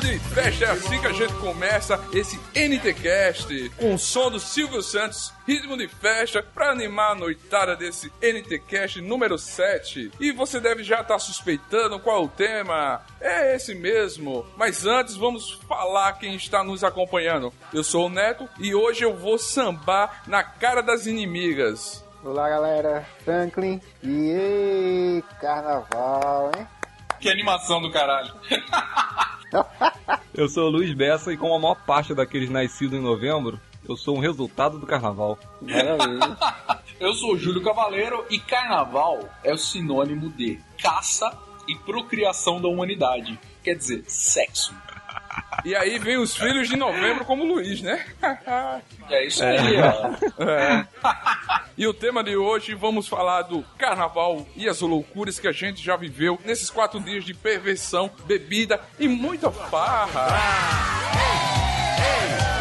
de festa, é assim que a gente começa esse NTcast com o som do Silvio Santos, ritmo de festa, para animar a noitada desse NTcast número 7. E você deve já estar suspeitando qual é o tema. É esse mesmo. Mas antes vamos falar quem está nos acompanhando. Eu sou o Neto e hoje eu vou sambar na cara das inimigas. Olá galera, Franklin e carnaval, hein? Que animação do caralho. Eu sou o Luiz Bessa e como a maior parte daqueles nascidos em novembro, eu sou um resultado do carnaval. Eu sou o Júlio Cavaleiro e carnaval é o sinônimo de caça e procriação da humanidade. Quer dizer, sexo. E aí vem os filhos de novembro como o Luiz, né? É isso aí, ó. É. E o tema de hoje, vamos falar do carnaval e as loucuras que a gente já viveu nesses quatro dias de perversão, bebida e muita farra. Ritmo,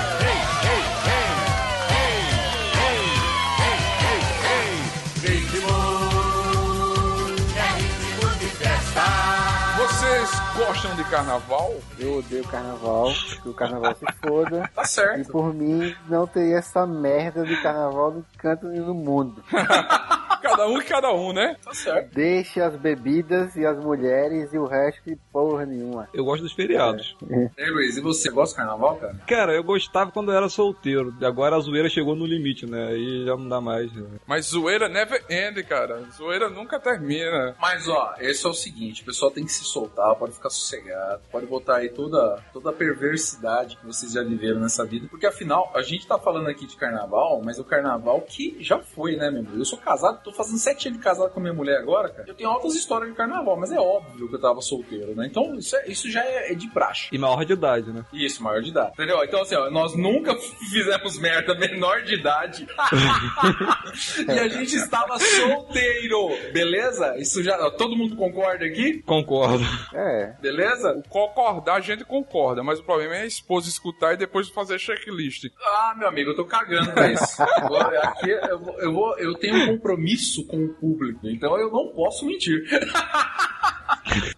gostam de carnaval? Eu odeio carnaval, que o carnaval se foda. Tá E certo. por mim, não teria essa merda de carnaval no canto e no mundo. Cada um e cada um, né? Tá certo. Deixa as bebidas e as mulheres e o resto de porra nenhuma. Eu gosto dos feriados. Ei, Luiz, e você gosta do carnaval, cara? Cara, eu gostava quando eu era solteiro. Agora a zoeira chegou no limite, né? Aí já não dá mais. né? Mas zoeira never end, cara. Zoeira nunca termina. Mas ó, esse é o seguinte, o pessoal tem que se soltar, pode ficar sossegado, pode botar aí toda, toda a perversidade que vocês já viveram nessa vida, porque afinal, a gente tá falando aqui de carnaval, mas é o carnaval que já foi, né, meu irmão? Eu sou casado, tô fazendo sete anos de casado com a minha mulher agora, cara. Eu tenho altas histórias de carnaval, mas é óbvio que eu tava solteiro, né? Então isso, é- isso já é, é de praxe. E maior de idade, né? Isso, maior de idade. Entendeu? Então, assim, ó, nós nunca fizemos merda menor de idade. e a gente estava solteiro, beleza? Isso já. ó, Todo mundo concorda aqui? Concordo. É, Beleza? Concordar, a gente concorda, mas o problema é a esposa escutar e depois fazer checklist. Ah, meu amigo, eu tô cagando pra isso. Agora, Aqui eu, vou- eu, vou, eu tenho um compromisso com o público, então eu não posso mentir.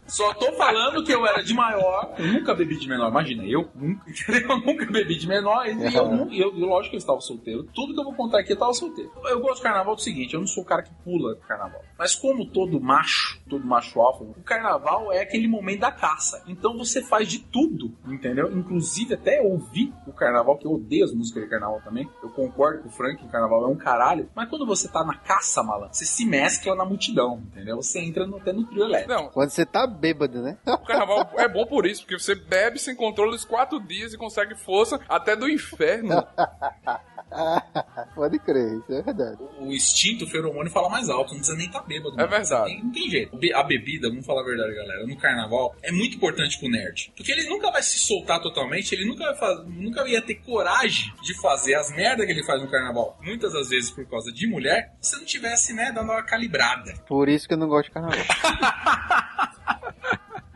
Só tô falando que eu era de maior, eu nunca bebi de menor, imagina, eu nunca, eu nunca bebi de menor e eu, eu, eu, lógico que eu estava solteiro. Tudo que eu vou contar aqui eu tava solteiro. Eu gosto do carnaval do seguinte, eu não sou o cara que pula carnaval. Mas como todo macho, todo macho alfa, o carnaval é aquele momento da caça. Então você faz de tudo, entendeu? Inclusive até ouvir o carnaval, que eu odeio as músicas de carnaval também. Eu concordo com o Frank que o carnaval é um caralho. Mas quando você tá na caça, malandro, você se mescla na multidão, entendeu? Você entra no, até no trio elétrico. Não, quando você tá bêbado, né? o carnaval é bom por isso, porque você bebe sem controle os quatro dias e consegue força até do inferno. Pode crer, isso é verdade. o instinto feromônio fala mais alto, não precisa nem estar bêbado. É mano. verdade. Tem- Não tem jeito. A bebida, vamos falar a verdade, galera, no carnaval é muito importante pro nerd. Porque ele nunca vai se soltar totalmente, ele nunca vai faz- nunca ia ter coragem de fazer as merdas que ele faz no carnaval. Muitas das vezes por causa de mulher, se não tivesse, né, dando uma calibrada. Por isso que eu não gosto de carnaval.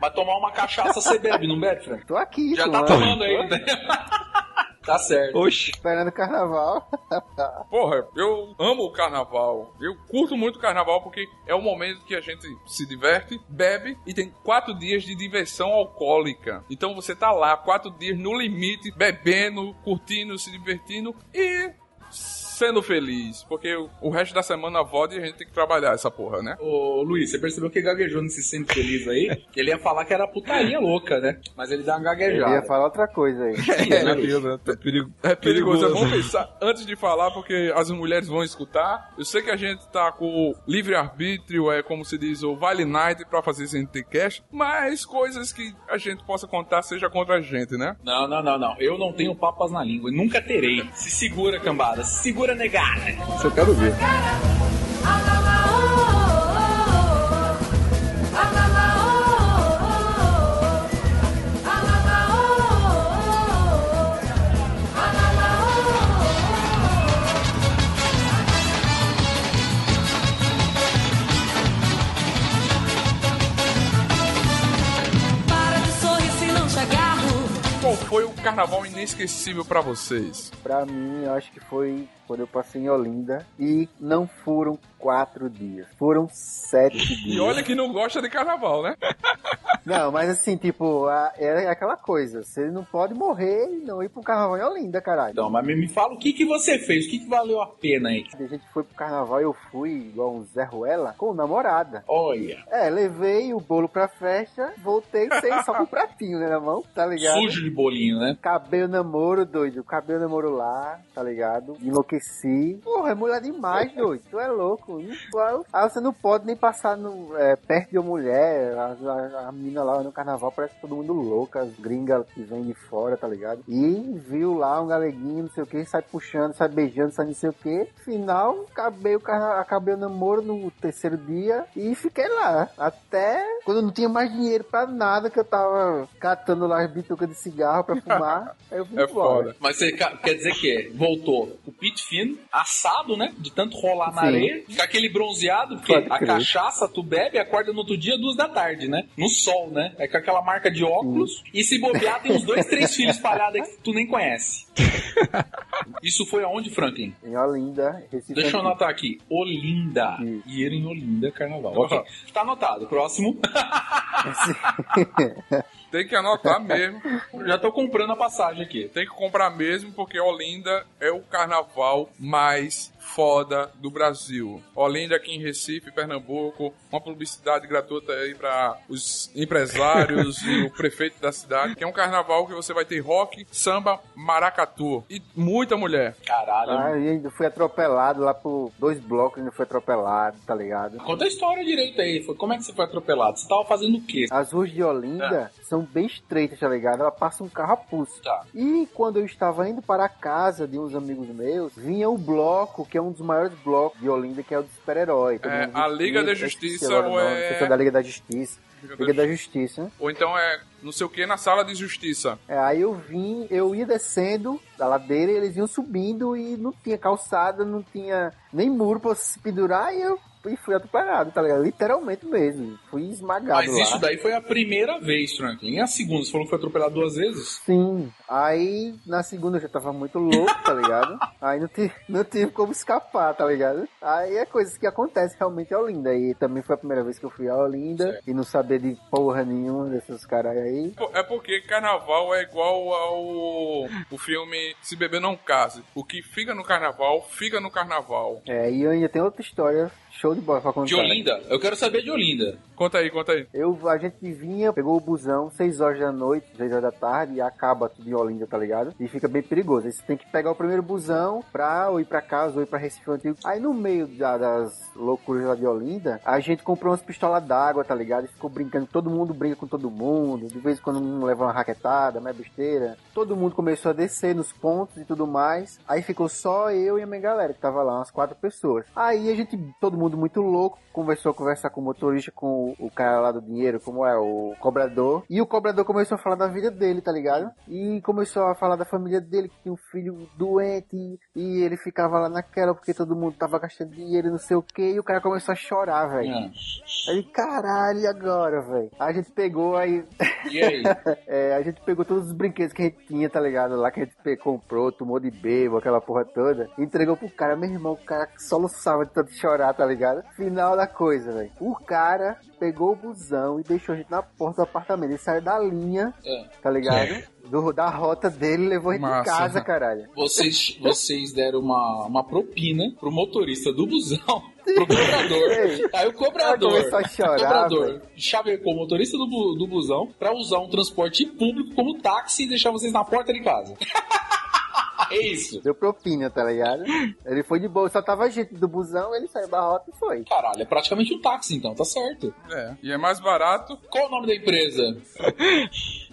Mas tomar uma cachaça você bebe, não bebe, Frank? Tô aqui, Já tá mano. tomando aí, né? Tá certo. Oxi. Esperando o carnaval. Porra, eu amo o carnaval. Eu curto muito o carnaval porque é o momento que a gente se diverte, bebe e tem quatro dias de diversão alcoólica. Então você tá lá, quatro dias no limite, bebendo, curtindo, se divertindo e sendo feliz. Porque o- resto da semana volta e a gente tem que trabalhar essa porra, né? Ô Luiz, você percebeu que gaguejou nesse sempre feliz aí? Ele ia falar que era putaria louca, né? Mas ele dá uma gaguejada. ia falar outra coisa aí. É, né? Tá perigo- É perigoso, é bom perigoso. pensar antes de falar, porque as mulheres vão escutar. Eu sei que a gente tá com o livre-arbítrio, é como se diz, o Vale Night pra fazer esse NTCast, mas coisas que a gente possa contar seja contra a gente, né? Não, não, não, não. Eu não tenho papas na língua. e Nunca terei. Se segura, cambada. Se segura, loucura, negada. Isso eu quero ver. qual foi o carnaval inesquecível para vocês? Para mim, eu acho que foi quando eu passei em Olinda e não foram quatro dias, foram sete E dias. olha que não gosta de carnaval, né? Não, mas assim, tipo, é aquela coisa, você não pode morrer e não ir pro carnaval em Olinda, caralho. Então, mas me, me fala o que, que você fez, o que, que valeu a pena aí? A gente foi pro carnaval e eu fui, igual um Zé Ruela, com namorada. Olha, É, levei o bolo pra festa, voltei sem só com o pratinho né, na mão, tá ligado? sujo de bolinho, né? Acabei o namoro, doido. Acabei o namoro lá, tá ligado? Enlouqueci. Porra, é mulher demais, doido. Tu é louco. Aí você não pode nem passar no, é, perto de uma mulher. A, a, a menina lá no carnaval parece todo mundo louca. As gringas que vêm de fora, tá ligado? E viu lá um galeguinho, não sei o que, sai puxando, sai beijando, sai não sei o que. Final, acabei o, carna... acabei o namoro no terceiro dia e fiquei lá. Até quando eu não tinha mais dinheiro pra nada, que eu tava catando lá as bitucas de cigarro pra fumar. aí eu fui É embora. foda. Mas você quer dizer que voltou o pit fino, assado, né? De tanto rolar na Sim. areia, aquele bronzeado, porque Pode a crer. cachaça tu bebe e acorda no outro dia, duas da tarde, né? No sol, né? É com aquela marca de óculos. E se bobear, tem uns dois, três filhos espalhados que tu nem conhece. Isso foi aonde, Franklin? Em Olinda, Recife. Deixa eu anotar aqui. Olinda. Isso. Ir em Olinda, carnaval. Ok. Tá anotado. Próximo. Tem que anotar mesmo. Já tô comprando a passagem aqui. Tem que comprar mesmo, porque Olinda é o carnaval mais foda do Brasil. Olinda aqui em Recife, Pernambuco, uma publicidade gratuita aí para os empresários e o prefeito da cidade, que é um carnaval que você vai ter rock, samba, maracatu e muita mulher. Caralho. Ah, e ainda fui atropelado lá por dois blocos, ainda fui atropelado, tá ligado? Conta a história direito aí. Foi- Como é que você foi atropelado? Você tava fazendo o quê? As ruas de Olinda são bem estreitas, tá ligado? Ela passa um carro a pulso. Tá. E quando eu estava indo para a casa de uns amigos meus, vinha o bloco, que é um dos maiores blocos de Olinda, que é o do super-herói. É, a Liga da Justiça é- não é da Liga da Justiça. Liga da Justiça. Ou então é não sei o que na sala de justiça. É, aí eu vim, eu ia descendo da ladeira e eles iam subindo e não tinha calçada, não tinha nem muro pra se pendurar e eu e fui atropelado, tá ligado? Literalmente mesmo. Fui esmagado Mas lá. isso daí foi a primeira vez, Franklin. E a segunda? Você falou que foi atropelado duas vezes? Sim. Aí na segunda eu já tava muito louco, tá ligado? Aí não tive, não tive como escapar, tá ligado? Aí é coisas que acontecem realmente em Olinda. E também foi a primeira vez que eu fui a Olinda e não saber de porra nenhuma desses caras aí. É porque carnaval é igual ao o filme Se Beber Não Case. O que fica no carnaval, fica no carnaval. É, e ainda tem outra história show de bola pra contar. De Olinda? Eu quero saber de Olinda. Conta aí, conta aí. Eu, a gente vinha, pegou o busão, 6 horas da noite, 6 horas da tarde, e acaba tudo em Olinda, tá ligado? E fica bem perigoso. Aí você tem que pegar o primeiro busão pra ou ir pra casa ou ir pra Recife Antigo. Aí no meio da- das loucuras lá de Olinda, a gente comprou umas pistolas d'água, tá ligado? E ficou brincando, todo mundo brinca com todo mundo. De vez em quando um leva uma raquetada, mais besteira. Todo mundo começou a descer nos pontos e tudo mais. Aí ficou só eu e a minha galera, que tava lá, umas quatro pessoas. Aí a gente, todo mundo muito louco, conversou a conversar com o motorista, com o, o cara lá do dinheiro, como é, o cobrador. E o cobrador começou a falar da vida dele, tá ligado? E começou a falar da família dele, que tinha um filho doente, e ele ficava lá naquela porque todo mundo tava gastando dinheiro e não sei o que, e o cara começou a chorar, velho. Ah, Aí, caralho, e agora, velho? A gente pegou aí. E aí? É, a gente pegou todos os brinquedos que a gente tinha, tá ligado? Lá que a gente comprou, tomou de bebo, aquela porra toda. Entregou pro cara. Meu irmão, o cara soluçava de tanto chorar, tá ligado? Final da coisa, velho. O cara pegou o busão e deixou a gente na porta do apartamento. Ele saiu da linha, É. tá ligado? Do, da rota dele, levou a gente Massa. em casa, caralho. Vocês, vocês deram uma, uma propina pro motorista do busão, pro cobrador. Ei, Aí o cobrador, Ela começou a chorar, o cobrador chavecou o motorista do, do busão pra usar um transporte público como táxi e deixar vocês na porta de casa. é isso. Deu propina, tá ligado? Ele foi de boa, só tava a gente do busão, ele saiu da rota e foi. Caralho, é praticamente um táxi então, tá certo. É. E é mais barato. Qual o nome da empresa?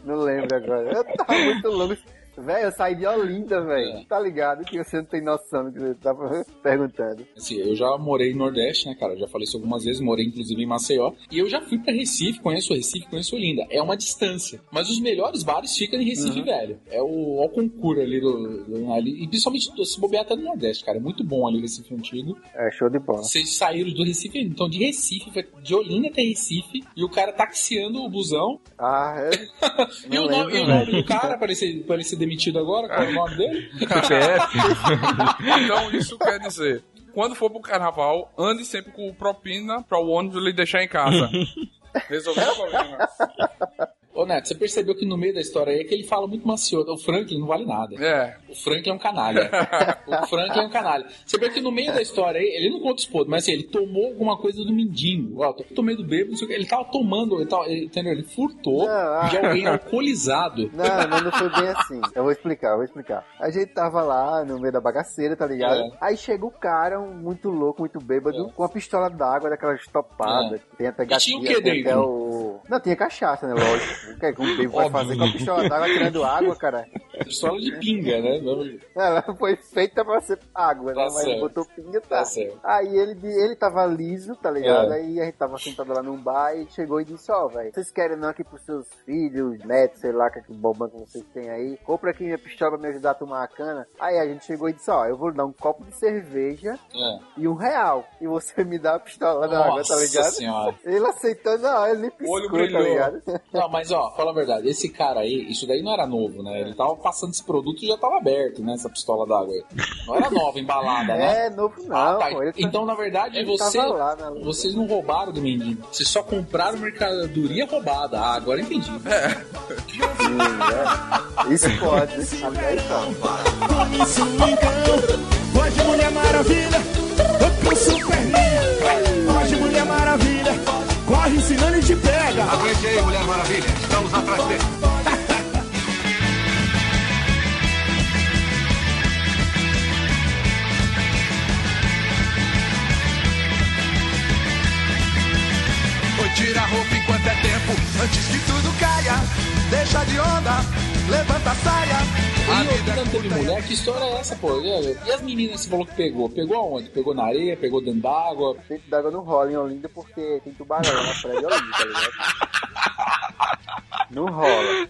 Não lembro agora. Eu tava muito louco. Velho, eu saí de Olinda, velho. É. Tá ligado? Que você não tem noção do que você tá perguntando. Assim, eu já morei no Nordeste, né, cara? Eu já falei isso algumas vezes, morei inclusive em Maceió. E eu já fui pra Recife, conheço o Recife, conheço Olinda. É uma distância. Mas os melhores bares ficam em Recife, Uhum. velho. É o Alconcura ali, do, do- ali. E principalmente se bobear até no Nordeste, cara. É muito bom ali o Recife Antigo. É, show de bola. Vocês saíram do Recife, então de Recife, de Olinda até Recife, e o cara taxiando o busão. Ah, é. E o, nome, do cara, para ele, demitido agora, qual é o nome dele? CPF. Então isso quer dizer, quando for pro carnaval, ande sempre com propina pra o ônibus lhe deixar em casa. Resolveu o problema. Ô Neto, você percebeu que no meio da história aí é que ele fala muito macioso. O Franklin não vale nada. É. O Frank é um canalha. o Frank é um canalha. Você vê que no meio da história aí, ele não conta os podres, mas assim, ele tomou alguma coisa do mendigo. Ó, tô tomei do bêbado, não sei o que. Ele tava tomando, ele tava, ele- entendeu? Ele furtou Não, ah. de alguém alcoolizado. Não, mas não foi bem assim. Eu vou explicar, eu vou explicar. A gente tava lá no meio da bagaceira, tá ligado? É. Aí chega o cara, um muito louco, muito bêbado, É. com uma pistola d'água, daquelas topadas, que tem até tinha o tem até o... Não, tinha cachaça, né? Lógico. O que é que um bêbado vai Óbvio. fazer com a pistola d'água tirando água, cara? Pistola de pinga, né? Ela foi feita pra ser água, Tá né? Mas certo. botou pinga, tá. Tá certo. Aí ele, ele tava liso, tá ligado? É. Aí a gente tava sentado lá num bar e chegou e disse, ó, velho, vocês querem não aqui pros seus filhos, netos, sei lá, que bobão que vocês têm aí? Compra aqui minha pistola pra me ajudar a tomar a cana. Aí a gente chegou e disse, ó, eu vou dar um copo de cerveja É. e um real. E você me dá a pistola da água, tá ligado? senhora. Ele aceitou, não, ele nem O olho piscou, tá ligado? Não, mas ó, fala a verdade, esse cara aí, isso daí não era novo, né? Ele tava passando esse produto e já tava aberto, né? Essa pistola d'água aí. Não era nova, embalada, né? É, novo não, Ah, tá. pô. Tá- Então, na verdade, você, né? vocês não roubaram do mendigo. Vocês só compraram mercadoria roubada. Ah, agora eu entendi. Sim, é. Isso pode. Até então. Hoje Mulher Maravilha, eu tô super linda. Hoje Mulher Maravilha, corre ensinando e te pega. Aguente aí, Mulher Maravilha. Estamos atrás dele. Foi tirar roupa enquanto é tempo, antes que tudo caia. Deixa de onda, levanta a saia. A E vida o não teve mulher? Que história é essa, pô? E as meninas você falou que pegou? Pegou aonde? Pegou na areia? Pegou dentro d'água? Dentro d'água não rola em Olinda porque tem tubarão na praia de Olinda, tá ligado? Não rola.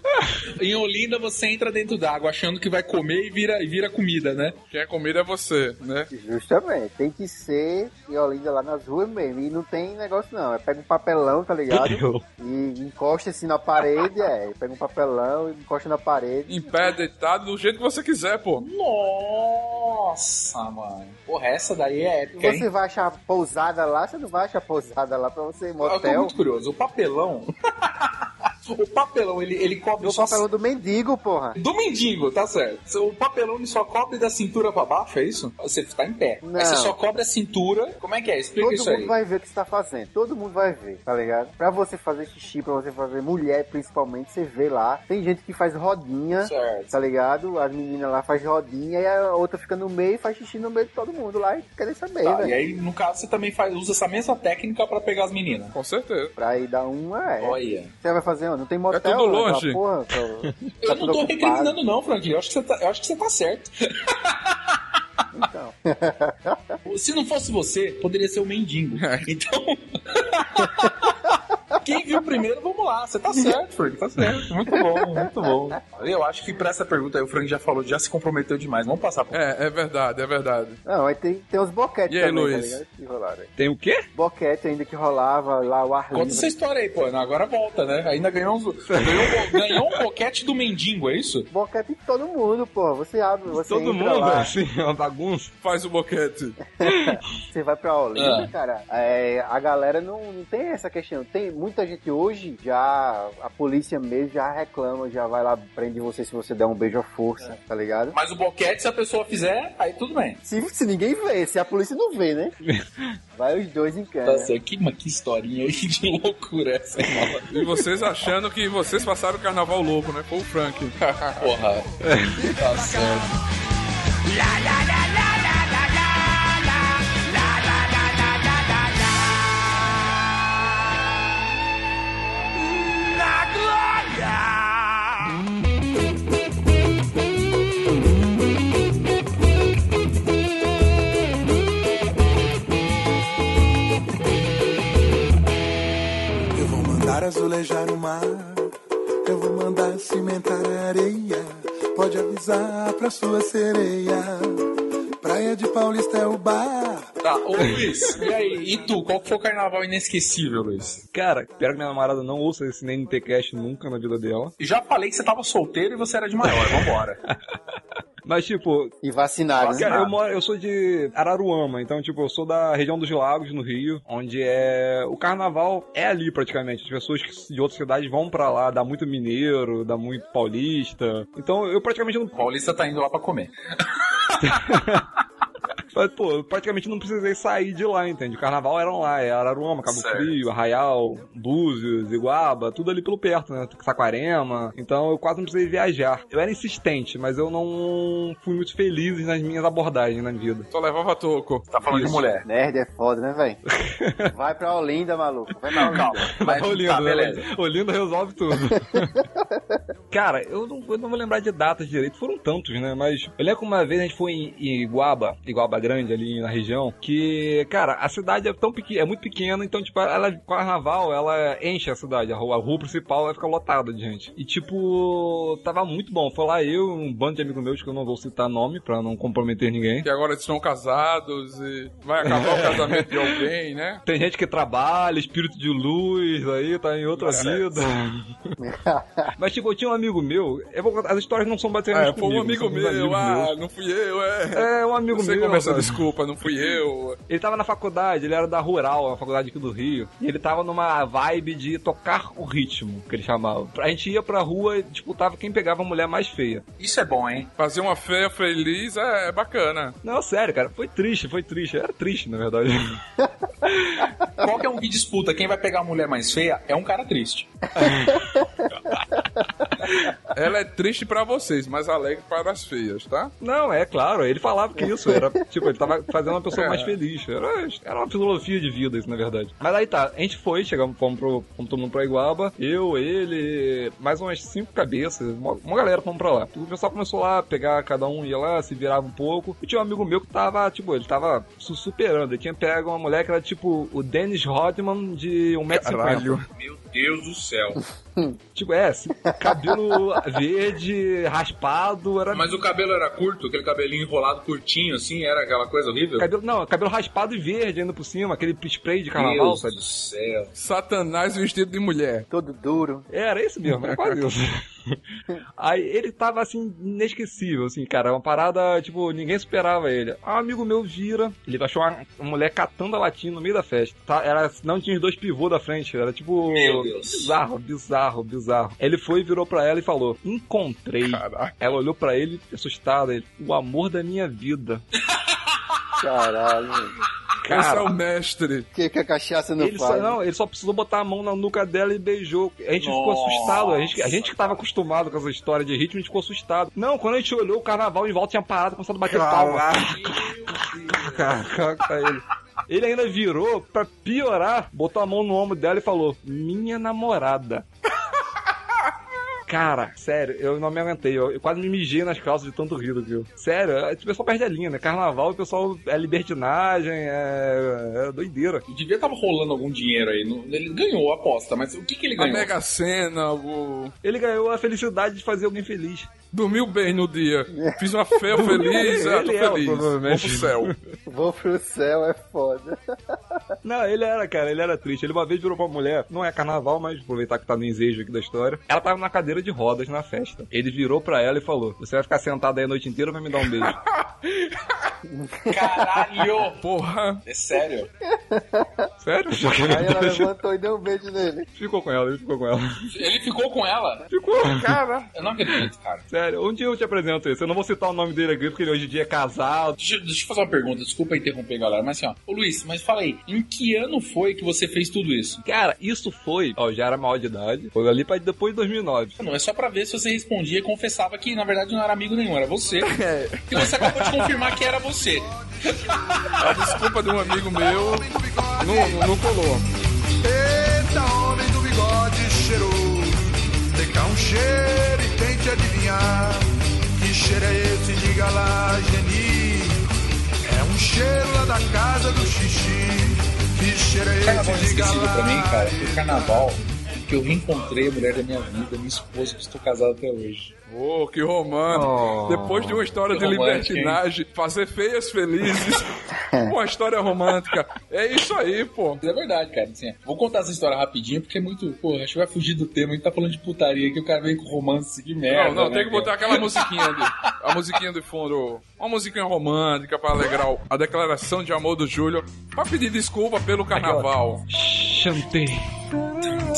Em Olinda você entra dentro d'água achando que vai comer e vira, e vira comida, né? Quem é comida é você, né? Justamente. Tem que ser em Olinda lá nas ruas mesmo. E não tem negócio não. É pega um papelão, tá ligado? E encosta assim na parede, é. Pega um papelão e encosta na parede. Em pé, deitado, do jeito que você quiser, pô. Nossa, mano. Porra, essa daí é épica, hein? você vai achar pousada lá, você não vai achar pousada lá pra você ir Eu tô motel. muito curioso. O papelão. o papelão, ele, ele cobre O só. papelão do mendigo, porra. Do mendigo, tá certo. O papelão ele só cobre da cintura pra baixo, é isso? Você tá em pé. Não. Aí você só cobre a cintura. Como é que é? Explica Todo isso mundo aí. vai ver o que você tá fazendo. Todo mundo vai ver, tá ligado? Pra você fazer xixi, pra você fazer mulher, principalmente, você vê lá. Tem gente que faz rodinha, Certo. tá ligado? As meninas lá fazem rodinha e a outra fica no meio e faz xixi no meio de todo mundo lá e quer saber, Tá, e aí, no caso, você também faz, usa essa mesma técnica pra pegar as meninas. Com certeza. Pra ir dar uma, é. Olha. Você vai fazer onde? Não tem motel? tudo né, aquela longe. Porra, pra- Eu tá não tudo tô ocupado. recriminando, não, Franklin. Eu acho que você tá, eu acho que você tá certo. Então. Se não fosse você, poderia ser o mendigo. Então. Quem viu primeiro, vamos lá. Você tá certo, Frank, tá certo. Muito bom, muito bom. Eu acho que pra essa pergunta aí o Frank já falou, já se comprometeu demais. Vamos passar por. É, é verdade, é verdade. Não, aí tem, tem uns boquetes E aí, também, Luiz? tá ligado? Que rolaram. Tem o quê? Boquete ainda que rolava lá, o ar Conta livre. essa história aí, pô. Agora volta, né? Ainda ganhou, uns, ganhou, um ganhou um boquete do mendigo, é isso? Boquete de todo mundo, pô. Você abre, você Todo entra mundo, lá. assim, é uma bagunça. Faz o boquete. Você vai pra Olinda, Ah. cara, é, a galera não, não tem essa questão. Tem muita gente hoje, já a polícia mesmo já reclama, já vai lá, prende você se você der um beijo à força, tá ligado? Mas o boquete, se a pessoa fizer, aí tudo bem. Se, se ninguém vê, se a polícia não vê, né? Vai os dois em. Tá certo. Que, que historinha aí de loucura essa, mano? E vocês achando que vocês passaram o carnaval louco, né? Foi o Frank. Porra. Tá certo. para azulejar o mar. Eu vou mandar cimentar a areia. Pode avisar pra sua sereia. Praia de Paulista é o bar. Tá, ô Luiz, e aí? E tu, qual foi o carnaval inesquecível, Luiz? Cara, espero que minha namorada não ouça esse NTCast nunca na vida dela. Já falei que você tava solteiro e você era de maior, vambora. Mas, tipo, E vacinado, né? Cara, eu, moro, eu sou de Araruama, então, tipo, eu sou da região dos Lagos, no Rio, onde é. O carnaval é ali praticamente. As pessoas de outras cidades vão pra lá, dá muito mineiro, dá muito paulista. Então, eu praticamente não. Paulista tá indo lá pra comer. Mas, pô, eu praticamente não precisei sair de lá, entende? O carnaval eram lá, é Araruama, Cabo Certo. Frio, Arraial, Búzios, Iguaba, tudo ali pelo perto, né? Saquarema. Então eu quase não precisei viajar. Eu era insistente, mas eu não fui muito feliz nas minhas abordagens na vida. Só levava toco. Tá falando de mulher. Nerd é foda, né, velho? Vai pra Olinda, maluco. Vai pra Olinda. calma. Mas, Olinda, tá, né? beleza. Olinda resolve tudo. Cara, eu não, eu não vou lembrar de datas direito, foram tantos, né? Mas eu lembro que uma vez a gente foi em, em Iguaba, Iguaba Grande, ali na região, que, cara, a cidade é tão pequena, é muito pequena, então, tipo, ela, carnaval, ela enche a cidade, a rua, a rua principal vai ficar lotada de gente. E, tipo, tava muito bom. Foi lá eu, um bando de amigos meus, que eu não vou citar nome pra não comprometer ninguém. Que agora estão casados e vai acabar o casamento de alguém, né? Tem gente que trabalha, espírito de luz aí, tá em outra vida. Mas, tipo, eu tinha um amigo meu, eu vou as histórias não são basicamente É, foi um comigo, amigo meu, ah, não fui eu, é. É, um amigo Você meu. começa, desculpa, não fui eu. Ele tava na faculdade, ele era da Rural, uma faculdade aqui do Rio. E ele tava numa vibe de tocar o ritmo, que ele chamava. A gente ia pra rua e disputava quem pegava a mulher mais feia. Isso é bom, hein? Fazer uma fé feliz é, é bacana. Não, sério, cara, foi triste, foi triste. Era triste, na verdade. Qualquer um que disputa quem vai pegar a mulher mais feia é um cara triste. Ela é triste pra vocês, mas alegre para as feias, tá? Não, é claro, ele falava que isso era, tipo, ele tava fazendo uma pessoa mais feliz. Era, era uma filosofia de vida isso, na verdade. Mas aí tá, a gente foi, chegamos, fomos, pro, fomos todo mundo pra Iguaba, eu, ele, mais umas cinco cabeças, uma, uma galera fomos pra lá. O pessoal começou lá a pegar, cada um ia lá, se virava um pouco. E tinha um amigo meu que tava, tipo, ele tava se superando. Ele tinha pego uma mulher que era tipo o Dennis Rodman de 1,50m. Caralho. Meu Deus do céu. Tipo, é, assim, cabelo verde, raspado, era Mas o cabelo era curto, aquele cabelinho enrolado curtinho, assim, era aquela coisa horrível? Cabelo, não, cabelo raspado e verde ainda por cima, aquele spray de carnaval, Deus sabe? do céu. Satanás vestido de mulher. Todo duro. Era esse mesmo, era quase isso. Aí ele tava assim, inesquecível, assim, cara. Uma parada, tipo, ninguém superava ele. Um amigo meu vira, ele achou uma, uma mulher catando a latinha no meio da festa. Tá? Era, não tinha os dois pivôs da frente, era tipo. Meu Deus. Bizarro, bizarro, bizarro. Ele foi, virou pra ela e falou: Encontrei. Caraca. Ela olhou pra ele, assustada, ele, o amor da minha vida. Caralho. Esse é Cara, o mestre. O que, que a cachaça não ele só, faz? não, ele só precisou botar a mão na nuca dela e beijou. A gente ficou Nossa. assustado. A gente, a gente que tava acostumado com essa história de ritmo, a gente ficou assustado. Não, quando a gente olhou, o carnaval em volta tinha parado, começado a bater palma. pra ele. Ele ainda virou, pra piorar, botou a mão no ombro dela e falou: Minha namorada. Cara, sério, eu não me aguentei. Eu, eu quase me mijei nas calças de tanto rir eu. Sério, é- o pessoal perde a linha, né? Carnaval, o pessoal é libertinagem, é, é doideira. Devia tava rolando algum dinheiro aí. Ele ganhou a aposta, mas o que, que ele A ganhou? Mega Sena, o... Ele ganhou a felicidade de fazer alguém feliz. dormiu bem no dia. Fiz uma fé feliz, ah, tô é, feliz. Vou pro céu. Vou pro céu, é foda. Não, ele era, cara, ele era triste. Ele uma vez virou pra uma mulher, não é carnaval, mas aproveitar que tá no ensejo aqui da história. Ela tava na cadeira de rodas na festa. Ele virou pra ela e falou: Você vai ficar sentada aí a noite inteira ou vai me dar um beijo? Caralho! Porra. É sério? Sério? Aí ela levantou e deu um beijo nele. Ficou com ela, ele ficou com ela. Ele ficou com ela? Ficou. Cara, Eu não acredito, cara. Sério, um dia eu te apresento isso. Eu não vou citar o nome dele aqui, porque ele hoje em dia é casado. Deixa, deixa eu fazer uma pergunta, desculpa interromper, galera, mas assim, ó. Ô Luiz, mas fala aí, em que ano foi que você fez tudo isso? Cara, isso foi. Ó, já era maior de idade. Foi ali pra depois de 2009. Não, é só pra ver se você respondia e confessava que na verdade não era amigo nenhum, era você. E você acabou de confirmar que era você. a desculpa de um amigo meu não, não, não colou. Eita, homem do bigode cheiroso. Tem cá um cheiro e tente adivinhar. Que cheiro é esse? Diga lá, Geni. É um cheiro lá da casa do xixi. Que cheiro é esse? Diga inesquecível lá. pra mim, cara, o carnaval que eu reencontrei a mulher da minha vida, minha esposa, que estou casado até hoje. Oh, que romântico. Oh. Depois de uma história Que de libertinagem, fazer feias felizes, uma história romântica. É isso aí, pô. É verdade, cara. Assim, vou contar essa história rapidinho, porque é muito. Pô, acho que vai fugir do tema. A gente tá falando de putaria aqui, o cara vem com romance, que merda. Não, não, né, tem que cara? botar aquela musiquinha de, a musiquinha de fundo, uma musiquinha romântica pra alegrar a declaração de amor do Júlio, pra pedir desculpa pelo carnaval. Chantei.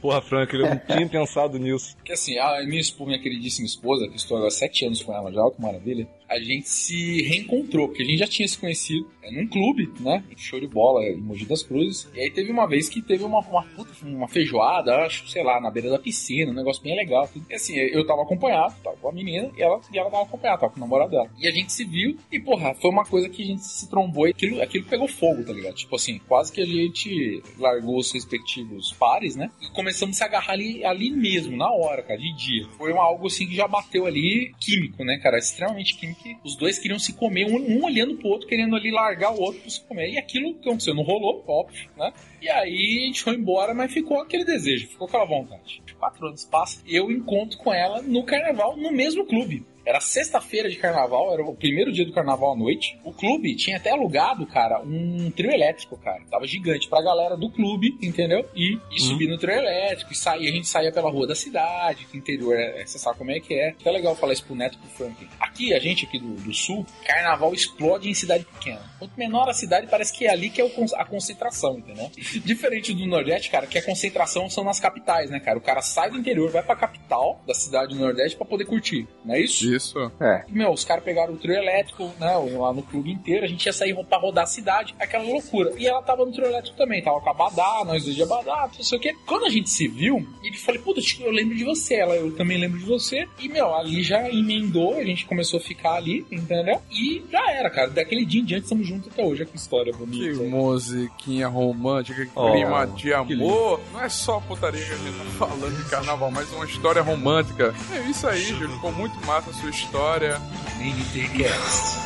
Porra, Frank, eu não tinha pensado nisso. Porque assim, a minha esposa, minha queridíssima esposa, que estou agora há sete anos com ela já, que maravilha, a gente se reencontrou, porque a gente já tinha se conhecido é, num clube, né? Show de bola em Mogi das Cruzes. E aí teve uma vez que teve uma, uma, uma feijoada, acho, sei lá, na beira da piscina, um negócio bem legal. E assim, eu tava acompanhado, tava com a menina, e ela, e ela tava acompanhada, tava com o namorado dela. E a gente se viu, e porra, foi uma coisa que a gente se trombou e aquilo, aquilo pegou fogo, tá ligado? Tipo assim, quase que a gente largou os respectivos pares, né? Começamos a se agarrar ali, ali mesmo, na hora, cara, de dia. Foi uma, algo assim que já bateu ali químico, né, cara? Extremamente químico. Os dois queriam se comer, um, um olhando pro outro, querendo ali largar o outro pra se comer. E aquilo que aconteceu, não rolou, óbvio, né? E aí a gente foi embora, mas ficou aquele desejo, ficou aquela vontade. Quatro anos passam, eu encontro com ela no carnaval, no mesmo clube. Era sexta-feira de carnaval, era o primeiro dia do carnaval à noite. O clube tinha até alugado, cara, um trio elétrico, cara. Tava gigante pra galera do clube, entendeu? E, e subir no trio elétrico, e sair, a gente saía pela rua da cidade, que interior, é, você sabe como é que é. Então é legal falar isso pro Neto e pro Frank. Aqui, a gente aqui do, do sul, carnaval explode em cidade pequena. Quanto menor a cidade, parece que é ali que é o a concentração, entendeu? Diferente do Nordeste, cara, que a concentração são nas capitais, né, cara? O cara sai do interior, vai pra capital da cidade do Nordeste pra poder curtir, não é isso? Isso. É. Meu, os caras pegaram o trio elétrico, né? Lá no clube inteiro, a gente ia sair pra rodar a cidade, aquela loucura. E ela tava no trio elétrico também, tava com a Badá, nós dois de Badá, não sei o quê. Quando a gente se viu, ele falou, puta, eu lembro de você, ela, eu também lembro de você. E, meu, ali já emendou, a gente começou a ficar ali, entendeu? E já era, cara. Daquele dia em diante, estamos juntos até hoje. Olha que história Que bonita. musiquinha romântica, que Oh, clima de que amor. Não é só putaria que a gente tá falando de carnaval, mas uma história romântica. É isso aí, Júlio. Ficou muito massa sua história. NTCast.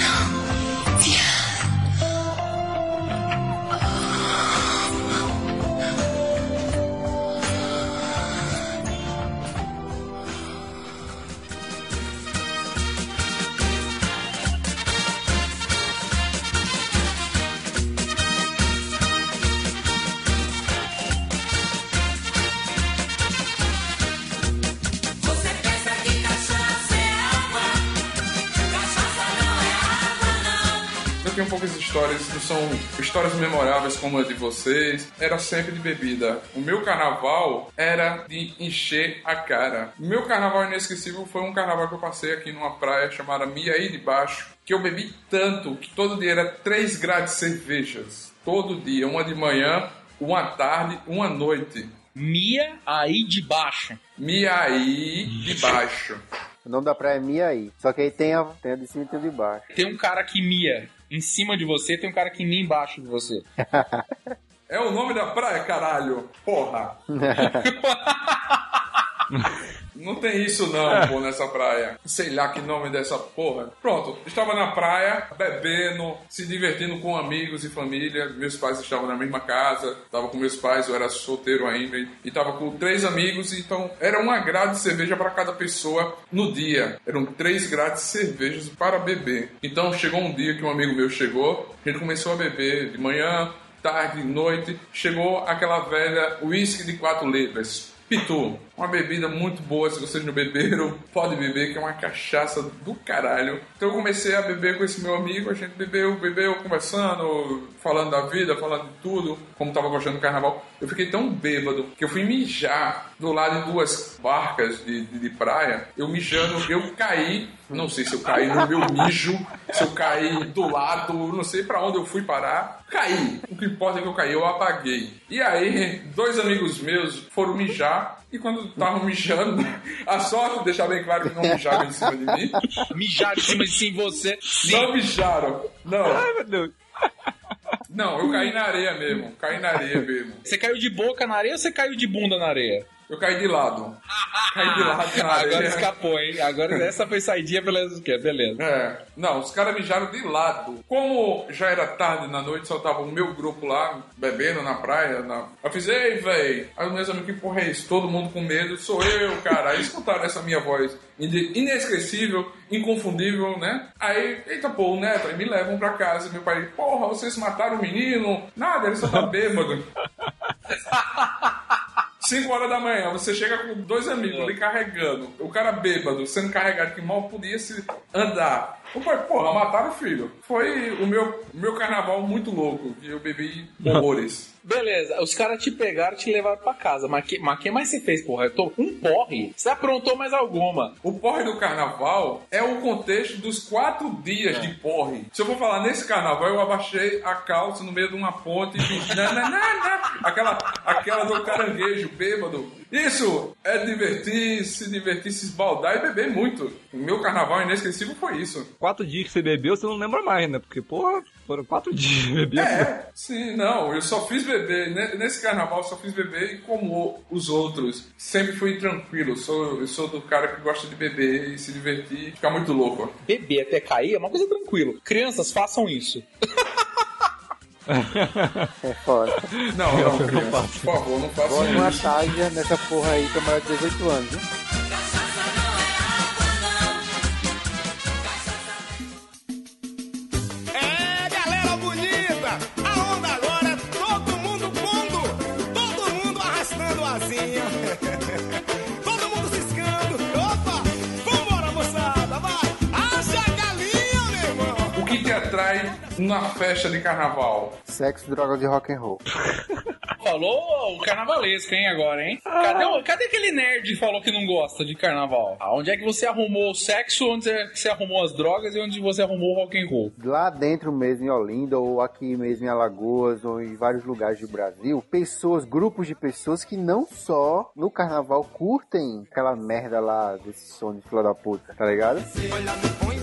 Eu histórias, não são histórias memoráveis como a de vocês. Era sempre de bebida. O meu carnaval era de encher a cara. O meu carnaval inesquecível foi um carnaval que eu passei aqui numa praia chamada Miaí de Baixo, que eu bebi tanto que todo dia era 3 graus de cervejas. Todo dia, uma de manhã, uma à tarde, uma à noite. Mia aí de baixo. Miaí de Baixo. O nome da praia é Miaí. Só que aí tem a, tem a de cima e tem a de baixo. Tem um cara que mia em cima de você, tem um cara que mia embaixo de você. É o nome da praia, caralho. Porra. Não tem isso não, pô, nessa praia. Sei lá que nome dessa porra. Pronto, estava na praia, bebendo, se divertindo com amigos e família. Meus pais estavam na mesma casa, estava com meus pais, eu era solteiro ainda, e estava com três amigos, então era uma grade de cerveja para cada pessoa no dia. Eram três grades de cervejas para beber. Então chegou um dia que um amigo meu chegou, ele começou a beber de manhã, tarde, noite, chegou aquela velha whisky de 4 letras. Pitu, uma bebida muito boa, se vocês não beberam, pode beber, que é uma cachaça do caralho. Então eu comecei a beber com esse meu amigo, a gente bebeu, bebeu, conversando, falando da vida, falando de tudo, como tava gostando do carnaval. Eu fiquei tão bêbado que eu fui mijar do lado de duas barcas de, de, de praia. Eu mijando, eu caí, não sei se eu caí no meu mijo, se eu caí do lado, não sei pra onde eu fui parar. Caí. O que importa é que eu caí, eu apaguei. E aí, dois amigos meus foram mijar. E quando estavam mijando, a sorte de deixar bem claro que não mijaram em cima de mim. Mijar em cima de si em você. Não mijaram. Não, Ai, meu Deus. não, eu caí na areia mesmo. Caí na areia mesmo. Você caiu de boca na areia ou você caiu de bunda na areia? Eu caí de lado. Caí de lado na Agora escapou, hein? Agora essa foi saidinha o quê? Beleza. É, não, os caras mijaram de lado. Como já era tarde na noite, só tava o meu grupo lá, bebendo na praia. Na... Eu fiz, ei, véi. Aí meus amigos, que porra é isso? Todo mundo com medo, sou eu, cara. Aí escutaram essa minha voz inesquecível, inconfundível, né? Aí, eita pô, o neto, aí me levam pra casa. Meu pai, porra, vocês mataram o menino? Nada, ele só tá bêbado. 5 horas da manhã, você chega com dois amigos ali carregando, o cara bêbado, sendo carregado que mal podia se andar. Pai, porra, mataram o filho. Foi o meu, meu carnaval muito louco, que eu bebi horrores. Beleza, os caras te pegaram e te levaram pra casa. Mas que, mas que mais você fez, porra? Eu tô um porre. Você aprontou mais alguma. O porre do carnaval é o contexto dos quatro dias de porre. Se eu for falar nesse carnaval, eu abaixei a calça no meio de uma ponte e fiz nananana, aquela, aquela do caranguejo bêbado. Isso é divertir, se divertir, se esbaldar e beber muito. O meu carnaval inesquecível foi isso. Quatro dias que você bebeu, você não lembra mais, né? Porque, porra, foram quatro dias bebendo. É, sim, não, eu só fiz beber, ne- nesse carnaval eu só fiz beber e como os outros, sempre fui tranquilo, eu sou, eu sou do cara que gosta de beber e se divertir e ficar muito louco. Beber até cair é uma coisa tranquila. Crianças, façam isso. É foda. Não, não, criança, por favor, não faça Bota uma isso. tarja nessa porra aí que é maior de 18 anos, viu? Na festa de carnaval? Sexo, drogas e rock and roll. Falou o carnavalesco, hein, agora, hein? Cadê, o- cadê aquele nerd que falou que não gosta de carnaval? Ah, Onde é que você arrumou o sexo, onde é que você arrumou as drogas e onde você arrumou o rock and roll? Lá dentro mesmo em Olinda, ou aqui mesmo em Alagoas, ou em vários lugares do Brasil, pessoas, grupos de pessoas que não só no carnaval curtem aquela merda lá desse som de fila da puta, tá ligado? Olha no põe,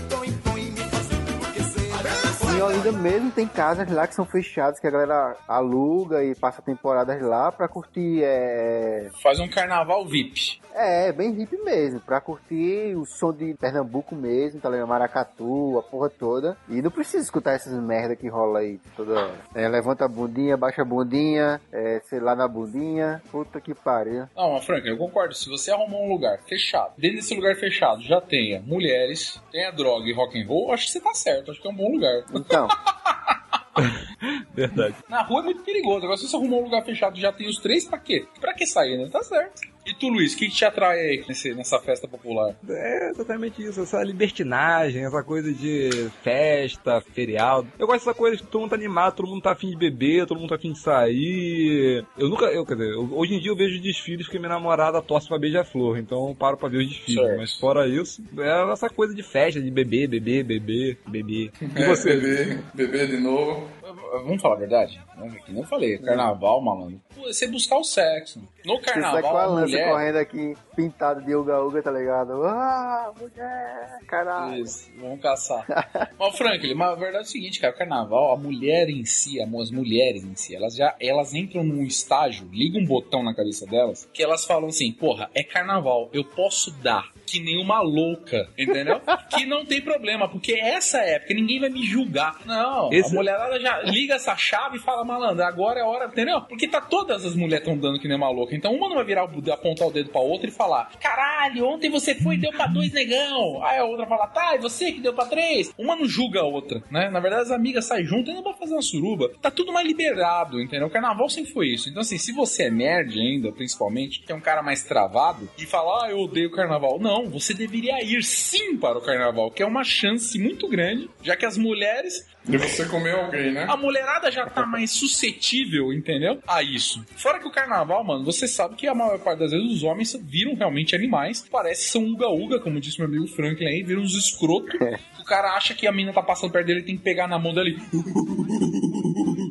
Em Olinda mesmo tem casas lá que são fechadas, que a galera aluga e passa temporadas lá pra curtir, é... Faz um carnaval VIP. É, bem hip mesmo, pra curtir o som de Pernambuco mesmo, tá ligado? Maracatu, a porra toda. E não precisa escutar essas merda que rola aí toda hora. É, levanta a bundinha, baixa a bundinha, é, sei lá na bundinha. Puta que pariu. Não, mas Frank, eu concordo. Se você arrumou um lugar fechado, dentro desse lugar fechado já tenha mulheres, tenha droga e rock and roll, acho que você tá certo. Acho que é um bom lugar. Então, Verdade. Na rua é muito perigoso. Agora, se você arrumou um lugar fechado e já tem os três, pra quê? Pra que sair, né? Tá certo. E tu, Luiz, o que, que te atrai aí nesse- nessa festa popular? É exatamente isso, essa libertinagem, essa coisa de festa, feriado. Eu gosto dessa coisa que todo mundo tá animado, todo mundo tá afim de beber, todo mundo tá afim de sair. Eu nunca, eu, quer dizer, eu- hoje em dia eu vejo desfiles que minha namorada torce pra beija-flor, então eu paro pra ver os desfiles. Certo. Mas fora isso, é essa coisa de festa, de beber, beber, beber, beber. E É, você? beber, beber de novo. Vamos falar a verdade? Que nem eu falei, carnaval, malandro. Pô, Você buscar o sexo. No você sai carnaval, com a lança mulher... correndo aqui, pintado de uga-uga, tá ligado? Ah, mulher, caralho. Isso, vamos caçar. Mas, Franklin, mas a verdade é o seguinte, cara, o carnaval, a mulher em si, as mulheres em si, elas já elas entram num estágio, liga um botão na cabeça delas, que elas falam assim, porra, é carnaval, eu posso dar que nem uma louca, entendeu? que não tem problema, porque essa época ninguém vai me julgar. Não, Esse- a mulherada já liga essa chave e fala, malandro, agora é hora, entendeu? Porque tá todas as mulheres tão dando que nem uma louca. Então uma não vai virar, o- apontar o dedo pra outra e falar, caralho, ontem você foi e deu pra dois negão. Aí a outra fala, tá, e você que deu pra três? Uma não julga a outra, né? Na verdade, as amigas saem juntas e ainda vão fazer uma suruba. Tá tudo mais liberado, entendeu? O carnaval sempre foi isso. Então, assim, se você é nerd ainda, principalmente, que é um cara mais travado, e fala, ah, eu odeio o carnaval. Não, você deveria ir sim para o carnaval, que é uma chance muito grande, já que as mulheres De você comer alguém, né? a mulherada já tá mais suscetível, entendeu? A isso. Fora que o carnaval, mano, você sabe que a maior parte das vezes os homens viram realmente animais. Parece que são uga-uga, como disse meu amigo Franklin aí, viram uns escroto. O cara acha que a mina tá passando perto dele e tem que pegar na mão dele.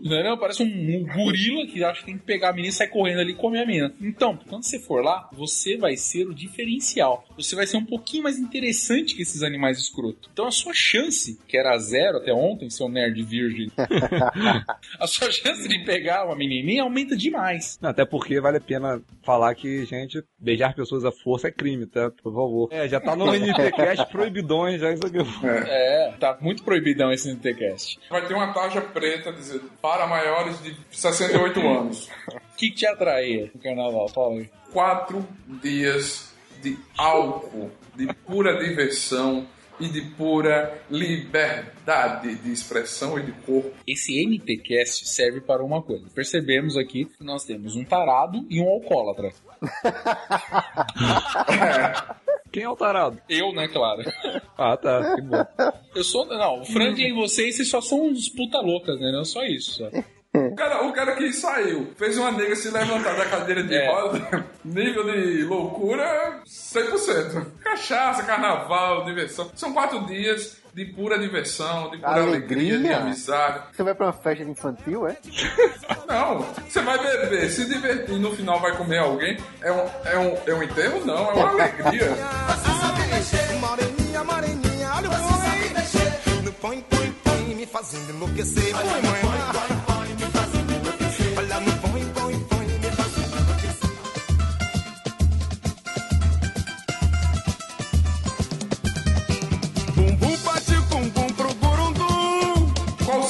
Entendeu? Parece um, um gorila que acha que tem que pegar a menina e sair correndo ali e comer a menina. Então, quando você for lá, você vai ser o diferencial. Você vai ser um pouquinho mais interessante que esses animais escrotos. Então a sua chance, que era zero até ontem, seu nerd virgem, a sua chance de pegar uma menininha aumenta demais. Não, até porque vale a pena falar que, gente, beijar pessoas à força é crime, tá? Por favor. É, já tá no NTCast proibidões, já isso aqui. É, tá muito proibidão esse NTCast. Vai ter uma tarja preta dizendo para maiores de 68 anos. O que, que te atraía no carnaval? Fala aí. Quatro dias de álcool, de pura diversão e de pura liberdade de expressão e de corpo. Esse NTCast serve para uma coisa. Percebemos aqui que nós temos um tarado e um alcoólatra. Quem é o tarado? Eu, né, claro. Ah, tá, que bom. Eu sou. Não, o Franklin e vocês, vocês só são uns puta loucas, né? Não é só isso. Só. O cara, o cara que saiu, fez uma nega se levantar da cadeira de É. roda, nível de loucura, 100%. Cachaça, carnaval, diversão. São quatro dias de pura diversão, de pura alegria, Alegria? de amizade. Você vai pra uma festa infantil, é? Não, você vai beber, se divertir e no final vai comer alguém. É um, é um, é um enterro? Não, é uma alegria. Moreninha, moreninha, olha o põe. No põe, põe, põe, me fazendo enlouquecer. Põe, põe, Olha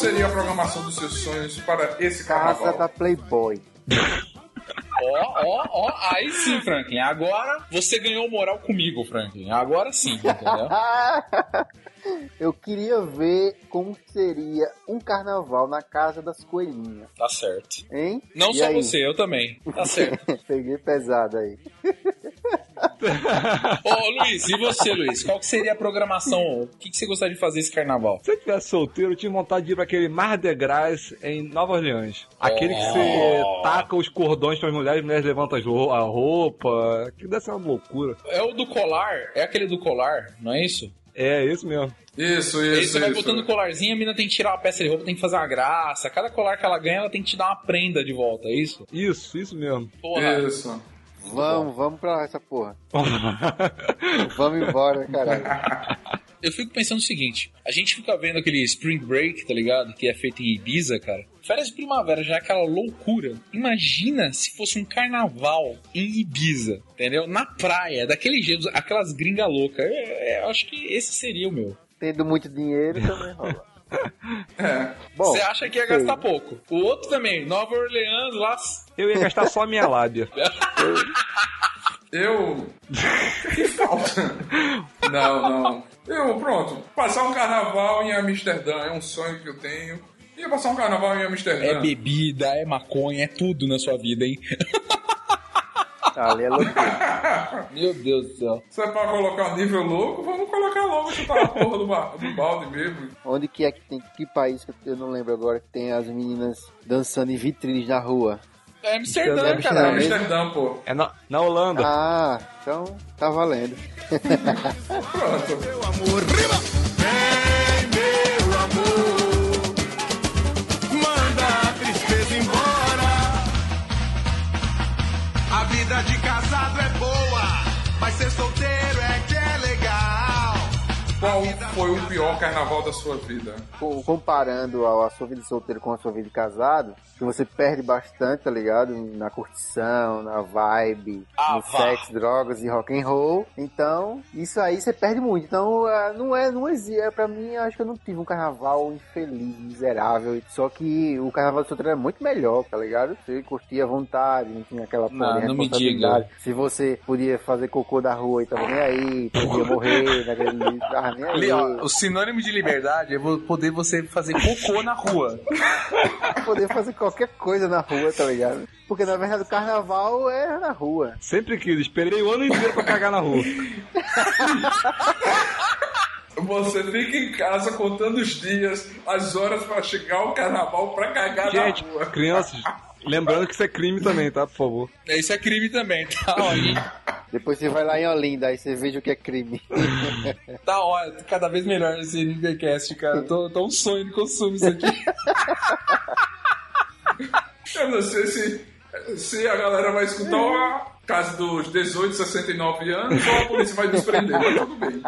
seria a programação dos seus sonhos para esse Casa carnaval? da Playboy. Ó, ó, ó. Aí sim, Franklin. Agora você ganhou moral comigo, Franklin. Agora sim, entendeu? Eu queria ver como seria um carnaval na casa das coelhinhas, Tá certo. hein? Não E só aí? você, eu também. Tá certo. Peguei pesado aí. Ô, Luiz, e você, Luiz? Qual que seria a programação? O que, que você gostaria de fazer esse carnaval? Se eu tivesse solteiro, eu tinha vontade de ir pra aquele Mar de Gras em Nova Orleans. Aquele que você taca os cordões para as mulheres, as mulheres levantam a roupa. Que deve ser uma loucura. É o do colar? É aquele do colar, não é isso? É, isso mesmo. Isso, Aí isso, você vai isso. botando o colarzinho, a mina tem que tirar uma peça de roupa, tem que fazer uma graça. Cada colar que ela ganha, ela tem que te dar uma prenda de volta, é isso? Isso, isso mesmo. Porra. Isso. Vamos, vamos pra essa porra. Vamos embora, caralho. Eu fico pensando o seguinte: a gente fica vendo aquele Spring Break, tá ligado? Que é feito em Ibiza, cara. Férias de primavera já é aquela loucura. Imagina se fosse um carnaval em Ibiza, entendeu? Na praia, daquele jeito, aquelas gringas loucas. É, é, eu acho que esse seria o meu. Tendo muito dinheiro também rola. É. Bom, Você acha que ia sei. gastar pouco? O outro também, Nova Orleans, lá. Eu ia gastar só a minha lábia. Eu. Que falta? Não, não. Eu, pronto. Passar um carnaval em Amsterdã é um sonho que eu tenho. Ia passar um carnaval em Amsterdã. É bebida, é maconha, é tudo na sua vida, hein? ali é loucura. Meu Deus do céu. Se é pra colocar nível louco, vamos colocar logo chutar a porra do, ba- do balde mesmo. Onde que é que tem, que país que eu não lembro agora, que tem as meninas dançando em vitrines na rua? É Amsterdã, Amsterdã, cara. mesmo? Amsterdã, pô. É na, na Holanda. Ah, então tá valendo. Pronto. Meu amor, riba! Qual foi o pior carnaval da sua vida? Co- Comparando a, a sua vida de solteiro com a sua vida de casado, que você perde bastante, tá ligado? Na curtição, na vibe, Ah, no vá. sexo, drogas e rock and roll. Então, isso aí você perde muito. Então, ah, não é, não existe. É, pra mim, acho que eu não tive um carnaval infeliz, miserável. Só que o carnaval de solteiro é muito melhor, tá ligado? Você curtia à vontade, não tinha aquela porra Não, não me responsabilidade. Se você podia fazer cocô da rua e tava nem aí, podia morrer naquele. Nem aí. Ó, o sinônimo de liberdade é poder você fazer cocô na rua. poder fazer qualquer coisa na rua, tá ligado? Porque na verdade o carnaval é na rua. Sempre quis, esperei o ano inteiro pra cagar na rua. Você fica em casa contando os dias, as horas pra chegar o carnaval pra cagar Gente, na rua. crianças, lembrando que isso é crime também, tá? Por favor. Isso é crime também, tá? E depois você vai lá em Olinda, aí você veja o que é crime. tá ótimo, cada vez melhor esse NBcast, cara. Tô, tô um sonho de consumo isso aqui. Eu não sei se, se a galera vai escutar uma caso dos 18, 69 anos ou a polícia vai nos prender, mas tudo bem.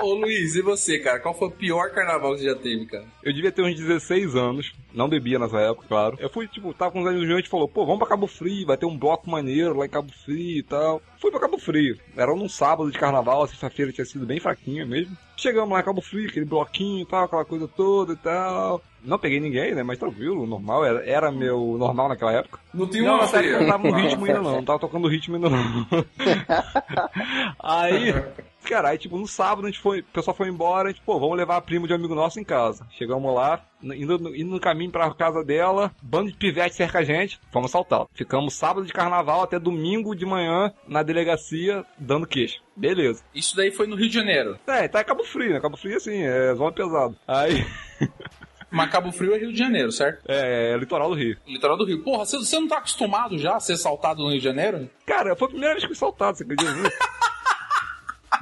Ô Luiz, e você, cara? Qual foi o pior carnaval que você já teve, cara? Eu devia ter uns 16 anos não bebia nessa época, claro. Eu fui, tipo, tava com uns amigos meus, a gente falou, pô, vamos pra Cabo Frio, vai ter um bloco maneiro lá em Cabo Frio e tal. Fui pra Cabo Frio. Era num sábado de carnaval, a sexta-feira tinha sido bem fraquinha mesmo. Chegamos lá em Cabo Frio, aquele bloquinho e tal, aquela coisa toda e tal. Não peguei ninguém, né? Mas tranquilo, normal, era, era meu normal naquela época. Não tinha uma nessa época eu tava no ritmo ainda não, não tava tocando o ritmo ainda não. aí, cara, aí tipo, no sábado a gente foi, o pessoal foi embora, a gente, pô, vamos levar a prima de um amigo nosso em casa. Chegamos lá, indo, no- indo no caminho pra casa dela, bando de pivete cerca a gente, fomos assaltados. Ficamos sábado de carnaval até domingo de manhã na delegacia, dando queixa. Beleza. Isso daí foi no Rio de Janeiro. É, tá em Cabo Frio, né? Cabo Frio, assim, é zona pesado. Aí, Mas Cabo Frio é Rio de Janeiro, certo? é, litoral do Rio. Litoral do Rio. Porra, você, você não tá acostumado já a ser assaltado no Rio de Janeiro? Cara, foi a primeira vez que fui assaltado, você acredita?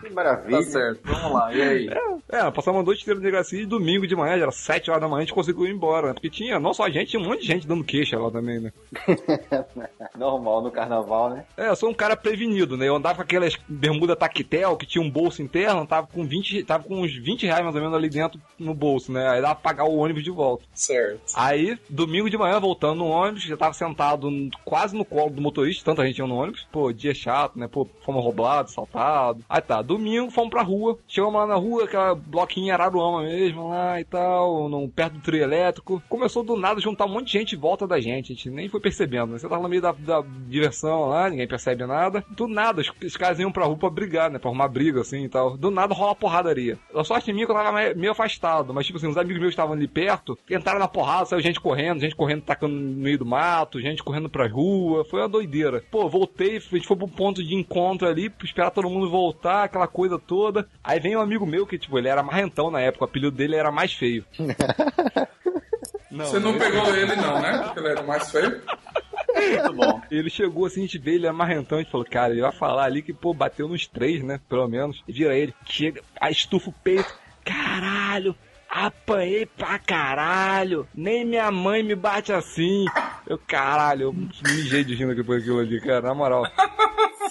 Que maravilha. Tá certo. Vamos lá, e aí? É, passamos uma noite inteira na delegacia e domingo de manhã, já era 7 horas da manhã, a gente conseguiu ir embora, né? Porque tinha, não só a gente, tinha um monte de gente dando queixa lá também, né? Normal no carnaval, né? É, eu sou um cara prevenido, né? Eu andava com aquelas bermuda taquetel que tinha um bolso interno, tava com 20, tava com uns 20 reais mais ou menos ali dentro no bolso, né? Aí dava pra pagar o ônibus de volta. Certo. Aí, domingo de manhã, voltando no ônibus, já tava sentado quase no colo do motorista, tanta gente ia no ônibus. Pô, dia chato, né? Pô, fomos roubados, assaltados. Aí tá, domingo fomos pra rua. Chegamos lá na rua, aquela bloquinha Araruama mesmo lá e tal, no, perto do trio elétrico. Começou do nada juntar um monte de gente em volta da gente. A gente nem foi percebendo, né? Você tava no meio da, da diversão lá, ninguém percebe nada. Do nada, os, os caras iam pra rua pra brigar, né? Pra arrumar briga assim e tal. Do nada rola porradaria. A sorte minha é que eu tava me- meio afastado, mas tipo assim, os amigos meus estavam ali perto, entraram na porrada, saiu gente correndo, gente correndo tacando no meio do mato, gente correndo pra rua, foi uma doideira. Pô, voltei, a gente foi pro ponto de encontro ali, esperar todo mundo voltar, aquela coisa toda. Aí vem um amigo meu que, tipo, ele era marrentão na época, o apelido dele era mais feio. Não, Você não pegou ele, não, né? Porque ele era mais feio. Muito bom. Ele chegou assim, a gente vê ele é marrentão, a gente falou, cara, ele vai falar ali que, pô, bateu nos três, né? Pelo menos. E vira ele, chega, aí estufa o peito. Caralho, apanhei pra caralho. Nem minha mãe me bate assim. Eu, caralho, eu mijei de rindo depois daquilo ali, cara, na moral.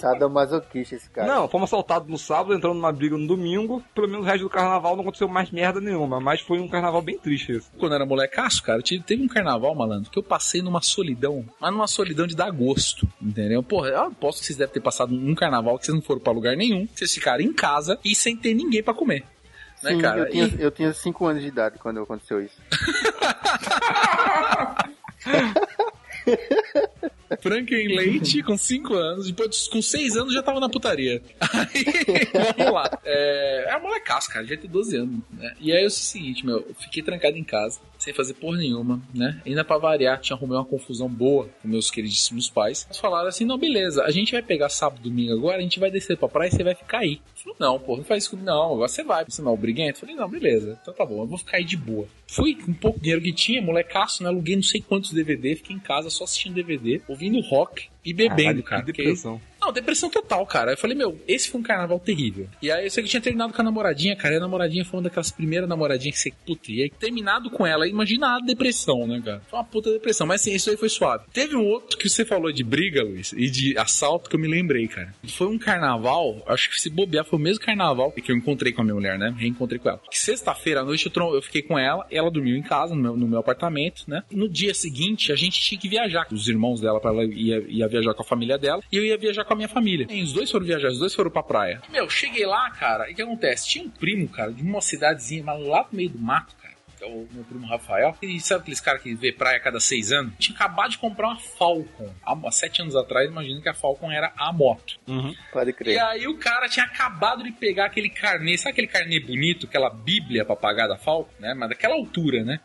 Sadomasoquista esse cara. Não, fomos assaltados no sábado, entrando numa briga no domingo. Pelo menos o resto do carnaval não aconteceu mais merda nenhuma, mas foi um carnaval bem triste esse. Quando eu era molecaço, cara, tive- teve um carnaval, malandro, que eu passei numa solidão, mas numa solidão de dar gosto, entendeu? Porra, eu aposto que vocês devem ter passado um carnaval que vocês não foram pra lugar nenhum, vocês ficaram em casa e sem ter ninguém pra comer. Né, Sim, cara? eu, tinha, E- eu tinha 5 anos de idade quando aconteceu isso. Franca em leite com 5 anos, depois com 6 anos já tava na putaria. Aí, vamos lá. É, é molecaço, cara, já tem 12 anos, né? E aí é o seguinte, meu, eu fiquei trancado em casa, sem fazer porra nenhuma, né? Ainda pra variar, tinha arrumado uma confusão boa com meus queridíssimos pais. Eles falaram assim: não, beleza, a gente vai pegar sábado, domingo agora, a gente vai descer pra praia e você vai ficar aí. Eu falei, não, porra, não faz isso comigo, não, agora você vai, você não é o briguento? Eu falei, não, beleza, então tá bom, eu vou ficar aí de boa. Fui com um pouco de dinheiro que tinha, molecaço, né? Aluguei não sei quantos DVD, fiquei em casa só assistindo DVD, ouvindo rock e bebendo, Caralho, cara. que porque- depressão. Não, depressão total, cara. Eu falei, meu, esse foi um carnaval terrível. E aí eu sei que tinha terminado com a namoradinha, cara. E a namoradinha foi uma daquelas primeiras namoradinhas que você, puta, e aí terminado com ela, imagina a depressão, né, cara? Foi uma puta depressão. Mas assim, isso aí foi suave. Teve um outro que você falou de briga, Luiz, e de assalto que eu me lembrei, cara. Foi um carnaval, acho que se bobear foi o mesmo carnaval que eu encontrei com a minha mulher, né? Reencontrei com ela. Sexta-feira à noite eu, eu fiquei com ela, ela dormiu em casa, no meu, no meu apartamento, né? E no dia seguinte a gente tinha que viajar. Os irmãos dela, pra ela ia, ia viajar com a família dela, e eu ia viajar com a minha família. E os dois foram viajar, os dois foram pra praia. Meu, cheguei lá, cara, e o que acontece? Tinha um primo, cara, de uma cidadezinha, mas lá no meio do mato, cara. que é o meu primo Rafael. E sabe aqueles caras que vê praia a cada seis anos? Tinha acabado de comprar uma Falcon. Há sete anos atrás, imagino que a Falcon era a moto. Pode E crer. aí o cara tinha acabado de pegar aquele carnê, sabe aquele carnê bonito, aquela bíblia pra pagar da Falcon, né? Mas daquela altura, né?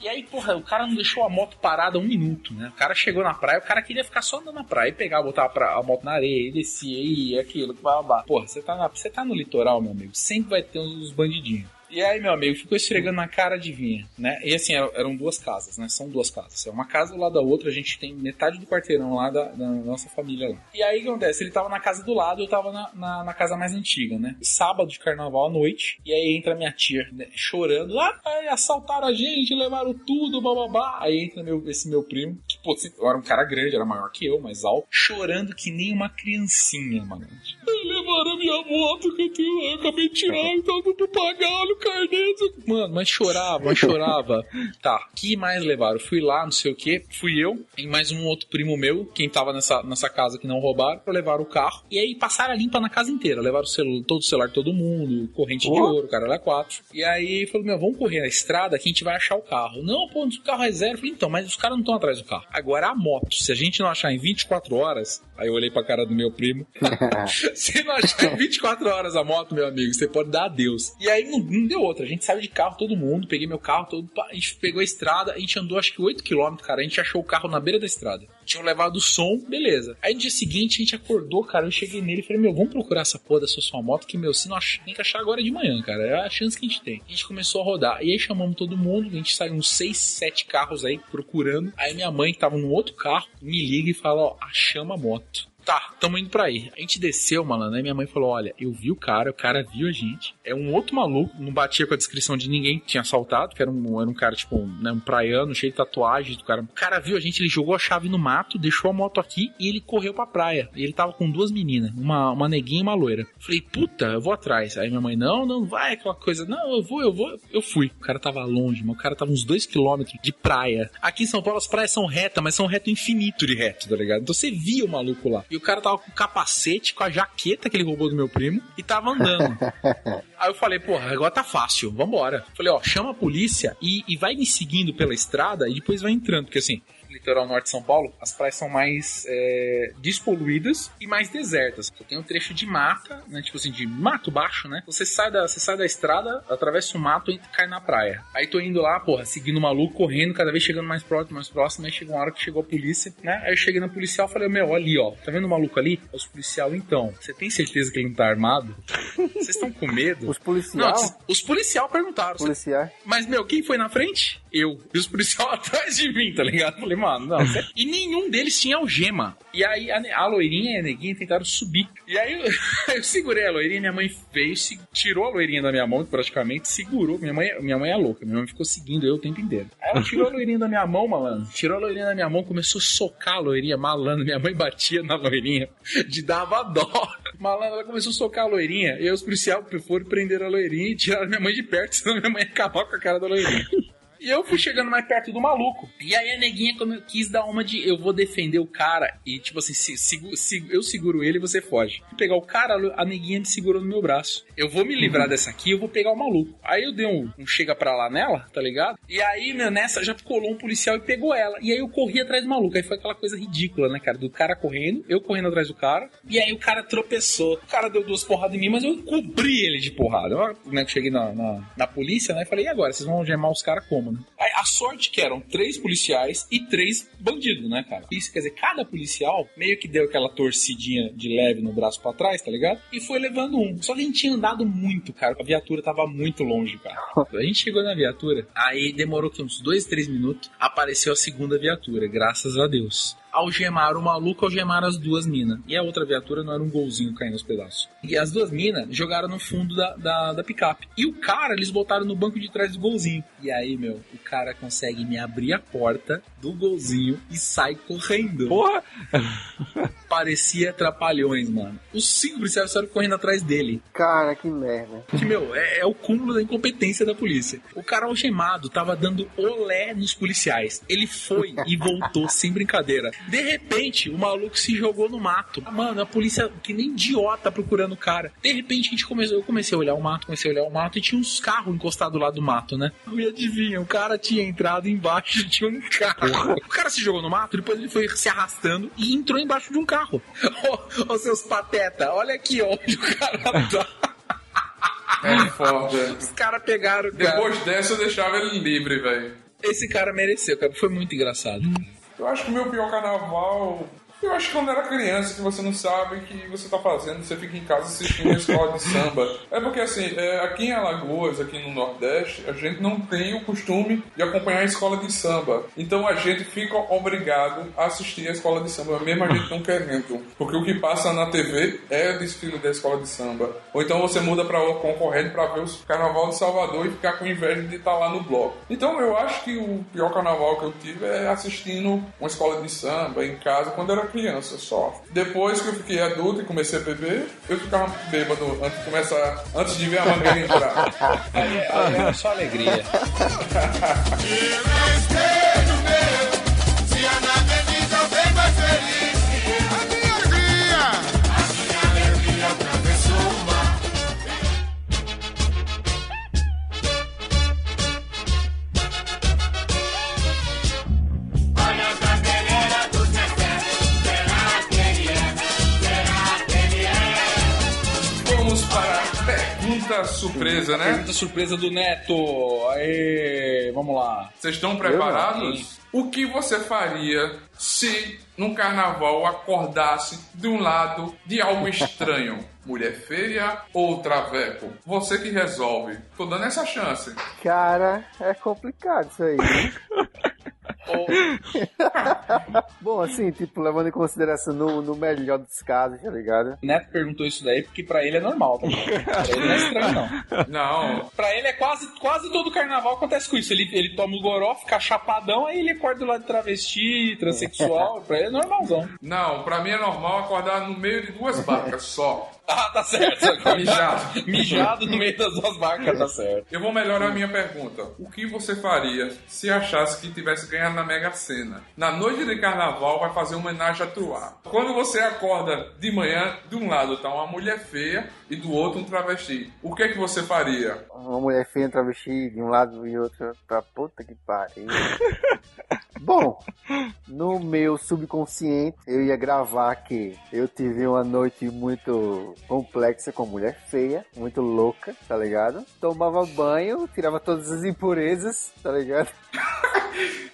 E aí, porra, o cara não deixou a moto parada um minuto, né? O cara chegou na praia, o cara queria ficar só andando na praia, e pegar, botar a, moto na areia, e descia, e aquilo, blá, blá. Porra, você tá, na- você tá no litoral, meu amigo, sempre vai ter uns bandidinhos. E aí, meu amigo, ficou esfregando na cara, adivinha, né? E assim, eram, eram duas casas, né? São duas casas. É uma casa do lado da outra, a gente tem metade do quarteirão lá da, da nossa família lá. E aí, o que acontece? Ele tava na casa do lado, eu tava na, na, na casa mais antiga, né? Sábado de carnaval à noite, e aí entra minha tia, né, chorando. Ah, assaltaram a gente, levaram tudo, bababá. Aí entra meu, esse meu primo, que pô, era um cara grande, era maior que eu, mais alto, chorando que nem uma criancinha, mano. Moto que eu, tenho, eu acabei de tirar, então eu vou pagar, olha o carnê. Mano, mas chorava, mas chorava. Tá, que mais levaram? Fui lá, não sei o que, fui eu e mais um outro primo meu, quem tava nessa, nessa casa que não roubaram, pra levar o carro. E aí passaram a limpa na casa inteira, levaram o celular, todo o celular de todo mundo, corrente de ouro, o cara era quatro. E aí falou, meu, vamos correr na estrada que a gente vai achar o carro. Não, pô, o carro é zero. Eu falei, então, mas os caras não estão atrás do carro. Agora a moto, se a gente não achar em 24 horas, aí eu olhei pra cara do meu primo, se não achar em 24 horas a moto, meu amigo, você pode dar adeus. E aí não, não deu outra, a gente saiu de carro todo mundo, peguei meu carro todo, a gente pegou a estrada, a gente andou acho que 8km, cara, a gente achou o carro na beira da estrada. Tinham levado o som, beleza. Aí no dia seguinte a gente acordou, cara, eu cheguei nele e falei, meu, vamos procurar essa porra dessa sua moto, que, meu, se não achar, tem que achar agora de manhã, cara, é a chance que a gente tem. A gente começou a rodar, e aí chamamos todo mundo, a gente saiu uns 6, 7 carros aí procurando. Aí minha mãe, que tava num outro carro, me liga e fala, ó, achamos a moto. Tá, tamo indo pra aí. A gente desceu, malandro, aí minha mãe falou: Olha, eu vi o cara, o cara viu a gente. É um outro maluco, não batia com a descrição de ninguém que tinha assaltado, que era um, era um cara, tipo, né, um praiano, cheio de tatuagens do cara. O cara viu a gente, ele jogou a chave no mato, deixou a moto aqui e ele correu pra praia. E ele tava com duas meninas, uma, uma neguinha e uma loira. Falei, puta, eu vou atrás. Aí minha mãe, não, não vai, aquela coisa. Não, eu vou, eu vou. Eu fui. O cara tava longe, mas o cara tava uns dois quilômetros de praia. Aqui em São Paulo as praias são retas, mas são reto infinito de reto, tá ligado? Então você via o maluco lá. E o cara tava com o capacete, com a jaqueta que ele roubou do meu primo e tava andando. Aí eu falei, porra, agora tá fácil, vambora. Falei, ó, chama a polícia e, e vai me seguindo pela estrada e depois vai entrando, porque assim, litoral norte de São Paulo, as praias são mais é, despoluídas e mais desertas. Tem um trecho de mata, né? Tipo assim, de mato baixo, né? Você sai da, você sai da estrada, atravessa o mato e cai na praia. Aí tô indo lá, porra, seguindo o maluco, correndo, cada vez chegando mais próximo, mais próximo. Aí chegou uma hora que chegou a polícia, né? Aí eu cheguei na policial e falei, meu, ali, ó, tá vendo o maluco ali? Os policial, então. Você tem certeza que ele não tá armado? Vocês estão com medo? Os policiais. Não, os policial perguntaram. Policiais. Mas, meu, quem foi na frente? Eu. E os policiais atrás de mim, tá ligado? Falei, mano, não. E nenhum deles tinha algema. E aí a, a loirinha e a neguinha tentaram subir. E aí eu, eu segurei a loirinha, minha mãe se, tirou a loirinha da minha mão, praticamente, segurou. Minha mãe, minha mãe é louca, minha mãe ficou seguindo eu o tempo inteiro. Aí ela tirou a loirinha da minha mão, malandro. Tirou a loirinha da minha mão, começou a socar a loirinha, malandro. Minha mãe batia na loirinha, de dava dó. Malandro, ela começou a socar a loirinha. E os policiais foram prender a loirinha e tiraram minha mãe de perto, senão minha mãe ia acabar com a cara da loirinha. E eu fui chegando mais perto do maluco. E aí a neguinha como eu quis dar uma de eu vou defender o cara. E tipo assim, se, se- se- eu seguro ele e você foge. Vou pegar o cara, a neguinha me segurou no meu braço. Eu vou me livrar dessa aqui eu vou pegar o maluco. Aí eu dei um, um chega pra lá nela, tá ligado? E aí, meu, nessa já colou um policial e pegou ela. E aí eu corri atrás do maluco. Aí foi aquela coisa ridícula, né, cara? Do cara correndo, eu correndo atrás do cara. E aí o cara tropeçou. O cara deu duas porradas em mim, mas eu cobri ele de porrada. Eu, né, cheguei na, na, na polícia, né? Falei, e agora? Vocês vão algemar os caras como, né? Aí, a sorte que eram três policiais e três bandidos, né, cara? Isso quer dizer, cada policial meio que deu aquela torcidinha de leve no braço pra trás, tá ligado? E foi levando um. Só que a gente tinha andado muito, cara. A viatura tava muito longe, cara. A gente chegou na viatura, aí demorou que uns dois, três minutos, apareceu a segunda viatura, graças a Deus. Algemaram o maluco, algemaram as duas minas. E a outra viatura não era um golzinho caindo aos pedaços. E as duas minas jogaram no fundo da, da, da picape. E o cara, eles botaram no banco de trás do golzinho. E aí, meu, o cara consegue me abrir a porta do golzinho e sai correndo. Porra! Parecia trapalhões, mano. Os cinco policiais saíram correndo atrás dele. Cara, que merda. Que, meu, é, é o cúmulo da incompetência da polícia. O cara algemado tava dando olé nos policiais. Ele foi e voltou sem brincadeira. De repente, o maluco se jogou no mato. Mano, a polícia, que nem idiota, procurando o cara. De repente, a gente começou, eu comecei a olhar o mato, comecei a olhar o mato e tinha uns carros encostados lá do mato, né? E adivinha, o cara tinha entrado embaixo e tinha um carro. O cara se jogou no mato, depois ele foi se arrastando e entrou embaixo de um carro. Ô, ô, seus pateta, olha aqui onde o cara tá. É foda. Os caras pegaram o cara. Depois dessa eu deixava ele livre, velho. Esse cara mereceu, cara. Foi muito engraçado. Eu acho que o meu pior carnaval Eu acho que quando era criança, que você não sabe que você tá fazendo, você fica em casa assistindo a escola de samba. É porque, assim, é, aqui em Alagoas, aqui no Nordeste, a gente não tem o costume de acompanhar a escola de samba. Então a gente fica obrigado a assistir a escola de samba, mesmo a gente não querendo. Porque o que passa na TV é o desfile da escola de samba. Ou então você muda para o concorrente para ver o Carnaval de Salvador e ficar com inveja de estar lá no bloco. Então eu acho que o pior carnaval que eu tive é assistindo uma escola de samba em casa quando era criança só. Depois que eu fiquei adulto e comecei a beber, eu ficava bêbado antes de começar, antes de ver a mangueira entrar. Aí, aí era só alegria. Pergunta surpresa, né? Pergunta surpresa do Neto. Aê, vamos lá. Vocês estão preparados? O que você faria se num carnaval acordasse de um lado de algo estranho? Mulher feia ou traveco? Você que resolve. Tô dando essa chance. Cara, é complicado isso aí. né? Bom, assim, tipo, levando em consideração no, no melhor dos casos, tá ligado? O Neto perguntou isso daí porque pra ele é normal. Tá? pra ele não é estranho, não. Não, Pra ele é quase, quase todo carnaval acontece com isso. Ele, ele toma o goró, fica chapadão, aí ele acorda do lado de travesti, transexual. pra ele é normalzão. não, pra mim é normal acordar no meio de duas barcas só. Ah, tá certo. Mijado. Mijado no meio das duas barcas, tá certo. Eu vou melhorar a minha pergunta. O que você faria se achasse que tivesse ganhado na Mega Sena? Na noite de carnaval vai fazer uma homenagem a Truá. Quando você acorda de manhã, de um lado tá uma mulher feia e do outro um travesti. O que é que você faria? Uma mulher feia, um travesti, de um lado e outro pra puta que pariu. Bom, no meu subconsciente, eu ia gravar que eu tive uma noite muito complexa com mulher feia, muito louca, tá ligado? Tomava banho, tirava todas as impurezas, tá ligado?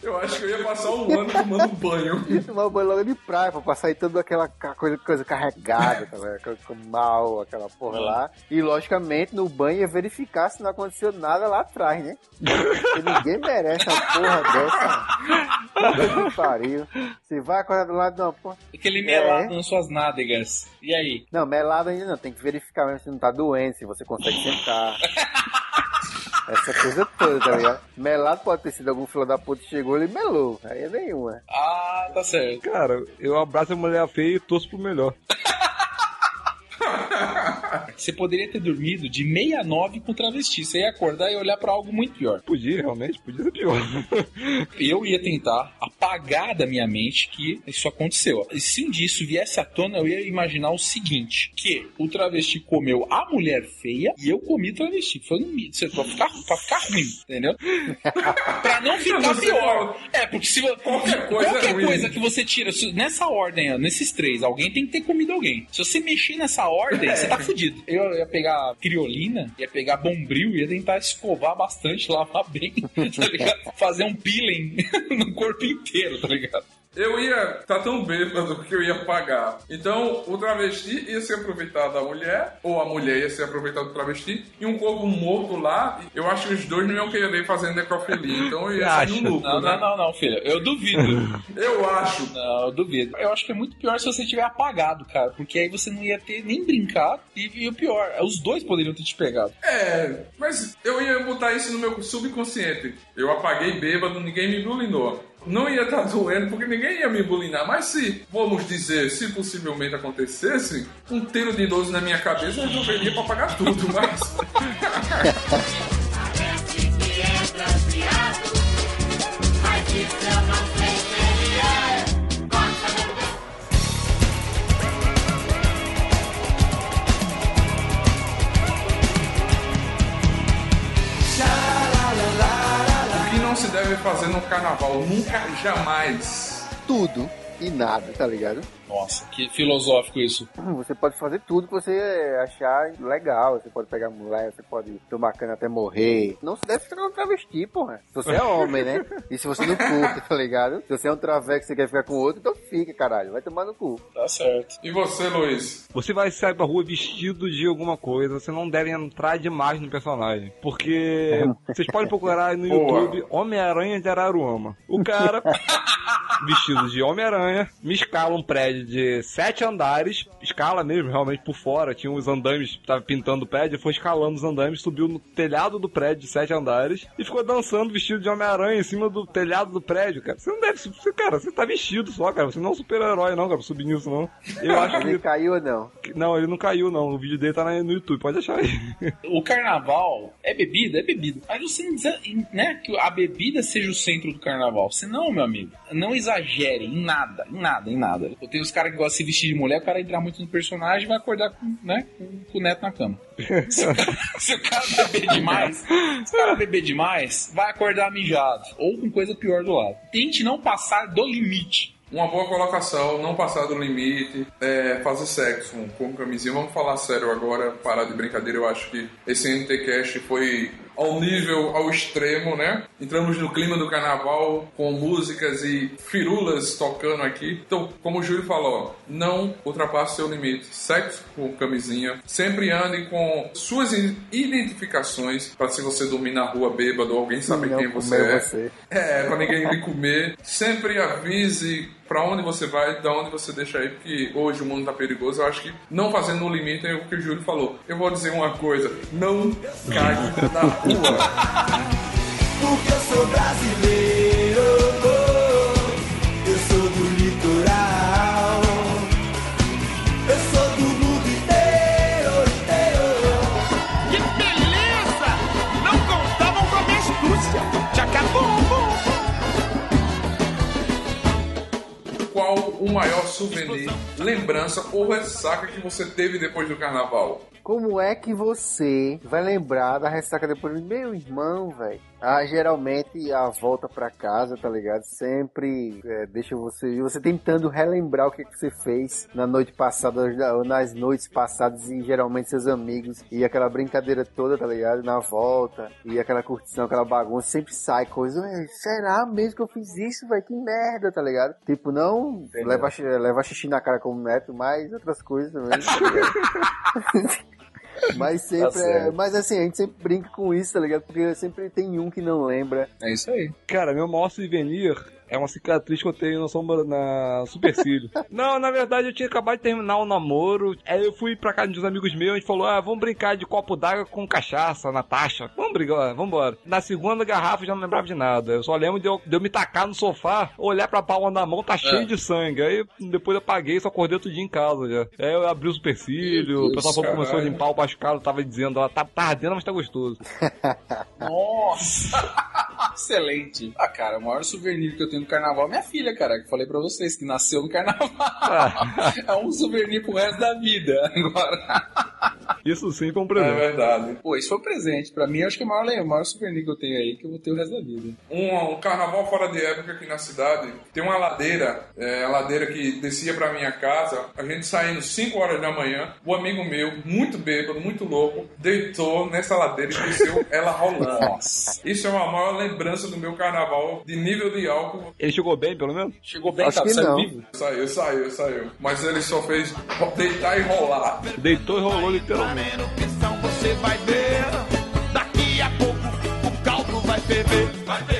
Eu acho que eu ia passar um ano tomando banho. E tomava banho logo de praia, pra passar aí toda aquela coisa, coisa carregada, tá ligado? Mal, aquela porra lá. E, logicamente, no banho ia verificar se não aconteceu nada lá atrás, né? Porque ninguém merece uma porra dessa. Que pariu. Você vai acordar do lado de uma porra. Aquele É. melado nas suas nádegas. E aí? Não, melado ainda não. Tem que verificar mesmo se não tá doente, se você consegue sentar. Essa coisa toda, tá ligado? Melado pode ter sido algum filho da puta que chegou e melou. Aí é nenhuma. Ah, tá certo. Cara, eu abraço a mulher feia e torço pro melhor. Você poderia ter dormido de 69 com travesti. Você ia acordar e olhar pra algo muito pior. Podia, realmente, podia ser pior. Eu ia tentar apagar da minha mente que isso aconteceu. E se um dia isso viesse à tona, eu ia imaginar o seguinte: que o travesti comeu a mulher feia e eu comi travesti. Foi um mito. Pra ficar, pra ficar ruim, entendeu? pra não ficar pior. É, porque se Qualquer coisa qualquer é coisa que você tira, nessa ordem, ó, nesses três, alguém tem que ter comido alguém. Se você mexer nessa ordem, você tá fudido. Eu ia pegar criolina, ia pegar bombril, ia tentar escovar bastante, lavar bem, tá ligado? Fazer um peeling no corpo inteiro, tá ligado? Eu ia estar tão bêbado que eu ia pagar. Então, o travesti ia se aproveitar da mulher, ou a mulher ia se aproveitar do travesti, e um corpo morto lá, eu acho que os dois não iam querer fazer necrofilia. Então, eu ia Acha? no lucro, Não, né? não, não, não, filho. Eu duvido. Eu acho. Não, eu duvido. Eu acho que é muito pior se você tiver apagado, cara. Porque aí você não ia ter nem brincado. E, e o pior, os dois poderiam ter te pegado. É, mas eu ia botar isso no meu subconsciente. Eu apaguei bêbado, ninguém me bulinou. Não ia estar doendo porque ninguém ia me bulinar. Mas se, vamos dizer, se possivelmente acontecesse, um tiro de 12 na minha cabeça resolveria pra pagar tudo. Mas o que não deve fazer no carnaval? Nunca, jamais. Tudo. e nada, tá ligado? Nossa, que filosófico isso. Você pode fazer tudo que você achar legal. Você pode pegar mulher, você pode tomar cana até morrer. Não se deve ficar um travesti, porra. Se você é homem, né? E se você não curte, tá ligado? Se você é um traveco e você quer ficar com outro, então fica, caralho. Vai tomar no cu. Tá certo. E você, Luiz? Você vai sair pra rua vestido de alguma coisa, você não deve entrar demais no personagem. Porque vocês podem procurar aí no Boa. YouTube Homem-Aranha de Araruama. O cara, vestido de Homem-Aranha, me escala um prédio de sete andares, escala mesmo, realmente por fora, tinha uns andames, tava pintando o prédio, foi escalando os andames, subiu no telhado do prédio de sete andares e ficou dançando vestido de Homem-Aranha em cima do telhado do prédio, cara. Você não deve, você, cara, você tá vestido só, cara. Você não é um super-herói, não, cara, pra subir nisso, não. Eu acho Ele que. caiu ou não? Não, ele não caiu, não. O vídeo dele tá no YouTube, pode achar aí. O carnaval é bebida? É bebida. Mas você não dizer, né, que a bebida seja o centro do carnaval. Senão, meu amigo, não exagere em nada, em nada, em nada. Eu tenho os caras que gostam de se vestir de mulher, o cara entrar muito no personagem e vai acordar com, né, com, com o neto na cama. Se o cara, se o cara beber demais, se o cara beber demais, vai acordar mijado. Ou com coisa pior do lado. Tente não passar do limite. Uma boa colocação, não passar do limite, é, fazer sexo com camisinha. Vamos falar sério agora, parar de brincadeira. Eu acho que esse NTCast foi ao nível, ao extremo, né? Entramos no clima do carnaval com músicas e firulas tocando aqui. Então, como o Júlio falou, não ultrapasse seu limite. Sexo com camisinha. Sempre ande com suas identificações para se você dormir na rua bêbado, alguém sabe Não quem você é. você. É, pra ninguém lhe comer. Sempre avise pra onde você vai, da onde você deixa aí, porque hoje o mundo tá perigoso. Eu acho que não fazendo no limite é o que o Júlio falou. Eu vou dizer uma coisa: não cague na rua. Porque eu sou brasileiro, lembrança ou ressaca que você teve depois do carnaval? Como é que você vai lembrar da ressaca depois meu irmão, velho? Ah, geralmente a volta pra casa, tá ligado? Sempre é, deixa você. Você tentando relembrar o que, que você fez na noite passada ou nas noites passadas e geralmente seus amigos. E aquela brincadeira toda, tá ligado? Na volta. E aquela curtição, aquela bagunça. Sempre sai coisa. "Ué, Será mesmo que eu fiz isso, velho? Que merda, tá ligado? Tipo, não leva, leva xixi na cara como neto, mas outras coisas também. Tá? Mas sempre é, certo. Mas assim, a gente sempre brinca com isso, tá ligado? Porque sempre tem um que não lembra. É isso aí. Cara, meu maior souvenir é uma cicatriz que eu tenho na sombra, na supercílio. não, na verdade eu tinha acabado de terminar o namoro. Aí eu fui pra casa de uns amigos meus, a gente falou: ah, vamos brincar de copo d'água com cachaça, Natasha. Vamos brigar, vamos embora. Na segunda garrafa eu já não lembrava de nada. Eu só lembro de eu, de eu me tacar no sofá, olhar pra palma da mão, tá cheio de sangue. Aí depois eu apaguei e só acordei outro dia em casa já. Aí eu abri o supercílio, o pessoal começou a limpar o bascalo, tava dizendo: ó, tá, tá ardendo, mas tá gostoso. Nossa! Excelente. Ah, cara, o maior souvenir que eu tenho no carnaval é minha filha, cara, que falei pra vocês, que nasceu no carnaval. é um souvenir pro resto da vida. Agora. Isso sim foi um É presente. verdade. Pô, isso foi um presente. Pra mim, acho que é o maior, o maior souvenir que eu tenho aí, que eu vou ter o resto da vida. Um, um carnaval fora de época aqui na cidade. Tem uma ladeira, é, a ladeira que descia pra minha casa. A gente saindo 5 horas da manhã. O amigo meu, muito bêbado, muito louco, deitou nessa ladeira e desceu ela rolando. Nossa. Isso é uma maior lembrança do meu carnaval de nível de álcool. Ele chegou bem, pelo menos? Chegou bem, Acho cara, que saiu não. vivo. Saiu, saiu, saiu. Mas ele só fez deitar e rolar. Deitou e rolou literalmente. Você vai ver. Daqui a pouco o caldo vai ferver. Vai ferver,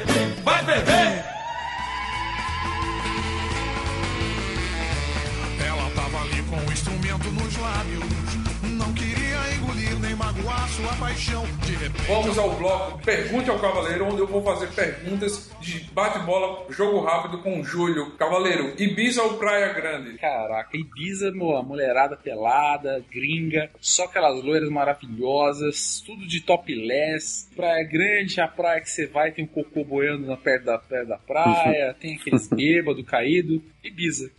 Vamos ao bloco Pergunte ao Cavaleiro, onde eu vou fazer perguntas de bate-bola, jogo rápido com o Júlio. Cavaleiro, Ibiza ou Praia Grande? Caraca, Ibiza, meu, a mulherada pelada, gringa, só aquelas loiras maravilhosas, tudo de topless, praia grande, a praia que você vai, tem um cocô boiando na perto da, perto da praia, tem aqueles bêbados caído, Ibiza.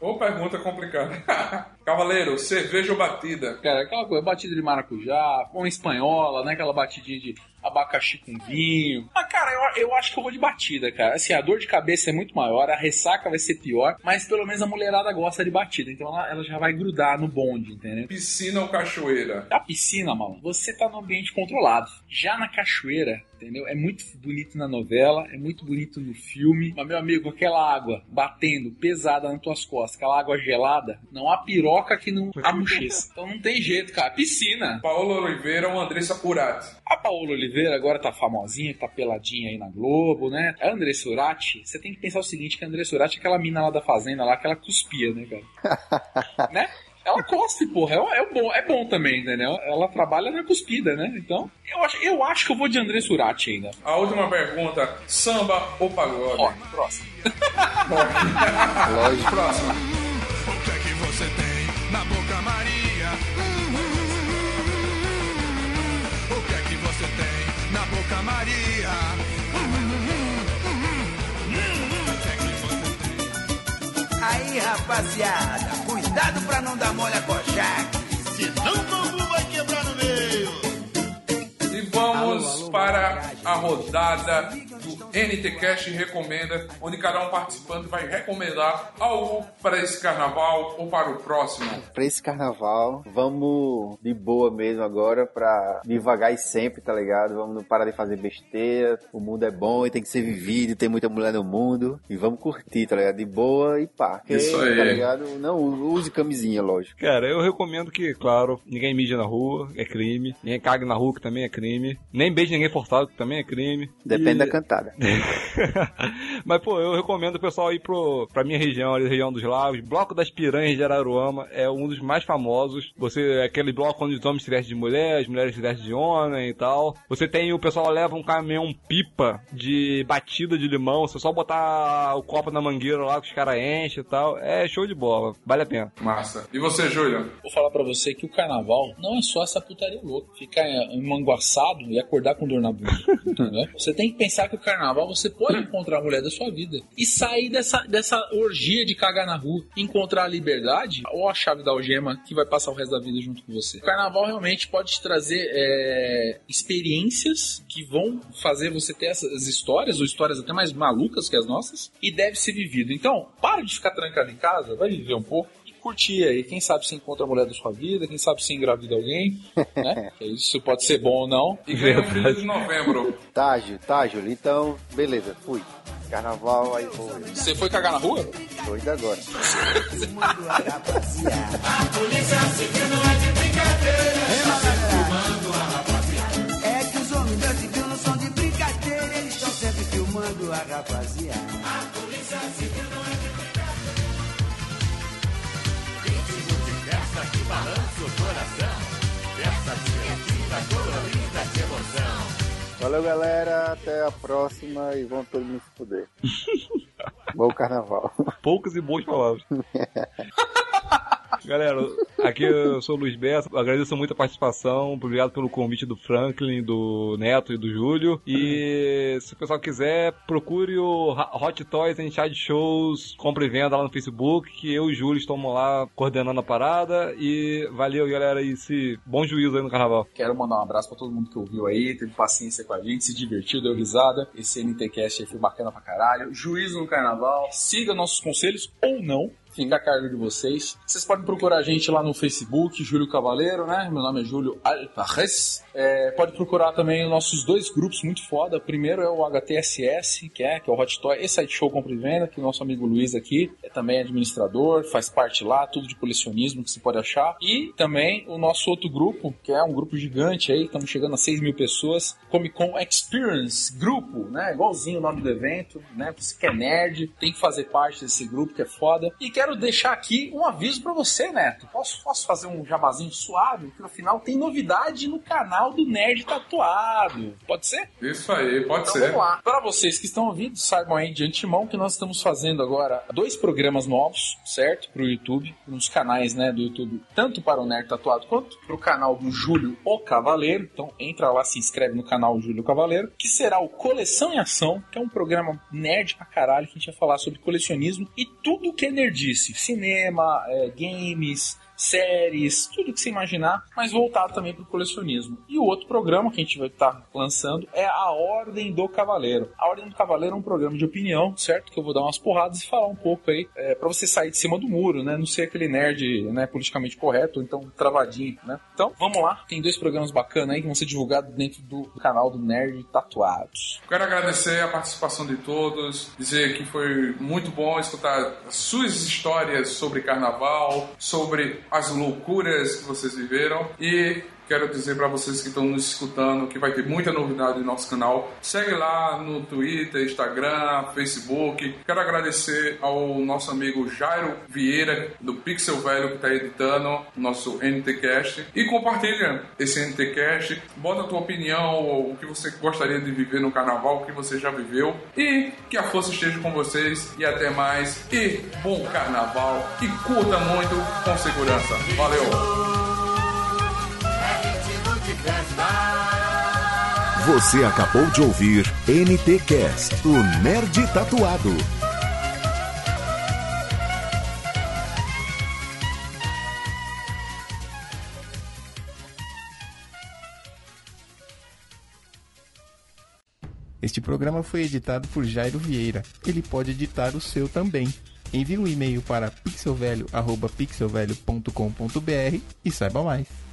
Ou pergunta complicada. Cavaleiro, cerveja ou batida? Cara, aquela coisa, batida de maracujá, com espanhola, né? Aquela batidinha de abacaxi com vinho. Ah, cara, eu, eu acho que eu vou de batida, cara. Assim, a dor de cabeça é muito maior, a ressaca vai ser pior, mas pelo menos a mulherada gosta de batida, então ela, ela já vai grudar no bonde, entendeu? Piscina ou cachoeira? A piscina, mano, você tá no ambiente controlado. Já na cachoeira, entendeu? É muito bonito na novela, é muito bonito no filme. Mas, meu amigo, aquela água batendo pesada nas tuas costas, aquela água gelada, não há piroca que não amucheça. Então não tem jeito, cara. Piscina. Paola Oliveira ou Andressa Purati? A Paola Oliveira agora tá famosinha, tá peladinha aí na Globo, né? A Andressa Urati, você tem que pensar o seguinte, que a Andressa Urati é aquela mina lá da fazenda lá, que ela cuspia, né, cara? né? Ela cospe, porra. É, é, bom, é bom também, entendeu? Ela trabalha na cuspida, né? Então, eu acho, eu acho que eu vou de André Surati ainda. A última pergunta: samba ou pagode? Rock, próximo. Lógico. Próxima. Na boca, Maria? O que é que você tem na boca, Maria? O que é que você tem? Aí, rapaziada, cuidado pra não dar mole a coxaque. Vamos para a rodada do NT Cash Recomenda, onde cada um participante vai recomendar algo para esse carnaval ou para o próximo. Pra esse carnaval, vamos de boa mesmo agora, pra devagar e sempre, tá ligado? Vamos não parar de fazer besteira. O mundo é bom e tem que ser vivido, tem muita mulher no mundo. E vamos curtir, tá ligado? De boa e pá. Isso aí. Tá ligado? Não, use camisinha, lógico. Cara, eu recomendo que, claro, ninguém mija na rua, é crime. Ninguém cague na rua, que também é crime. Nem beije ninguém forçado, que também é crime. Depende E- da cantada. Mas, pô, eu recomendo o pessoal ir pro, pra minha região, ali, região dos lagos. Bloco das Piranhas de Araruama é um dos mais famosos. Você, é aquele bloco onde os homens se vestem de mulher, as mulheres se vestem de homem e tal. Você tem, o pessoal leva um caminhão pipa de batida de limão. Você só botar o copo na mangueira lá que os caras enchem e tal. É show de bola, vale a pena. Massa. E você, Júlio? Vou falar pra você que o carnaval não é só essa putaria louca. Ficar manguaçado e acordar com dor na bunda. entendeu? Você tem que pensar que o carnaval você pode encontrar a mulher da sua vida e sair dessa, dessa orgia de cagar na rua, encontrar a liberdade ou a chave da algema que vai passar o resto da vida junto com você. O carnaval realmente pode te trazer é, experiências que vão fazer você ter essas histórias, ou histórias até mais malucas que as nossas, e deve ser vivido. Então, para de ficar trancado em casa, vai viver um pouco e curtir aí. Quem sabe você encontra a mulher da sua vida, quem sabe você engravida alguém, né? Isso pode ser bom ou não. E ganha um filho de novembro. Tá, Júlio, tá, Júlio. Então, beleza, fui. Carnaval, aí vou. Você foi cagar na rua? Tô indo agora. É que os homens da civil não são de brincadeira, eles estão sempre filmando a rapaziada. Coração. Festa divertida, colorida de emoção. Valeu, galera. Até a próxima e vão todo mundo se fuder. Bom carnaval. Poucas e boas palavras. Galera, aqui eu sou o Luiz Beto, agradeço muito a participação, obrigado pelo convite do Franklin, do Neto e do Júlio. E se o pessoal quiser, procure o Hot Toys and Child Shows, compra e venda lá no Facebook, que eu e o Júlio estamos lá coordenando a parada. E valeu, galera, e se bom juízo aí no carnaval. Quero mandar um abraço pra todo mundo que ouviu aí, teve paciência com a gente, se divertiu, deu risada. Esse NTCast aí foi bacana pra caralho. Juízo no carnaval, siga nossos conselhos ou não. Fica a cargo de vocês. Vocês podem procurar a gente lá no Facebook, Júlio Cavaleiro, né? Meu nome é Júlio Alvarez. É, pode procurar também os nossos dois grupos muito foda. O primeiro é o HTSS, que é, que é o Hot Toy e Site Show Compra e Venda, que o nosso amigo Luiz aqui é também administrador, faz parte lá, tudo de colecionismo que você pode achar. E também o nosso outro grupo, que é um grupo gigante aí, estamos chegando a 6 mil pessoas, Comic Con Experience Grupo, né? Igualzinho o nome do evento, né? Você que é nerd, tem que fazer parte desse grupo que é foda. E quero deixar aqui um aviso pra você, Neto. Posso, posso fazer um jabazinho suave? Porque no final tem novidade no canal do Nerd Tatuado. Pode ser? Isso aí, pode Então ser. vamos lá. Para vocês que estão ouvindo, saibam aí de antemão que nós estamos fazendo agora dois programas novos, certo? Para o YouTube, nos canais né, do YouTube, tanto para o Nerd Tatuado quanto para o canal do Júlio O Cavaleiro. Então entra lá, se inscreve no canal Júlio Cavaleiro, que será o Coleção em Ação, que é um programa nerd pra caralho, que a gente vai falar sobre colecionismo e tudo que é nerdice. Cinema, é, games, séries, tudo que você imaginar, mas voltado também pro colecionismo. E o outro programa que a gente vai estar lançando é a Ordem do Cavaleiro. A Ordem do Cavaleiro é um programa de opinião, certo? Que eu vou dar umas porradas e falar um pouco aí, é, para você sair de cima do muro, né? Não ser aquele nerd, né, politicamente correto, então travadinho, né? Então, vamos lá. Tem dois programas bacanas aí que vão ser divulgados dentro do canal do Nerd Tatuados. Quero agradecer a participação de todos, dizer que foi muito bom escutar suas histórias sobre carnaval, sobre as loucuras que vocês viveram e quero dizer para vocês que estão nos escutando que vai ter muita novidade no nosso canal. Segue lá no Twitter, Instagram, Facebook. Quero agradecer ao nosso amigo Jairo Vieira, do Pixel Velho, que está editando nosso NTCast. E compartilha esse NTCast. Bota a tua opinião, o que você gostaria de viver no carnaval, o que você já viveu. E que a força esteja com vocês. E até mais. E bom carnaval. E curta muito com segurança. Valeu! Você acabou de ouvir NT Cast, o Nerd Tatuado. Este programa foi editado por Jairo Vieira. Ele pode editar o seu também. Envie um e-mail para pixelvelho.pixelvelho.com.br e saiba mais.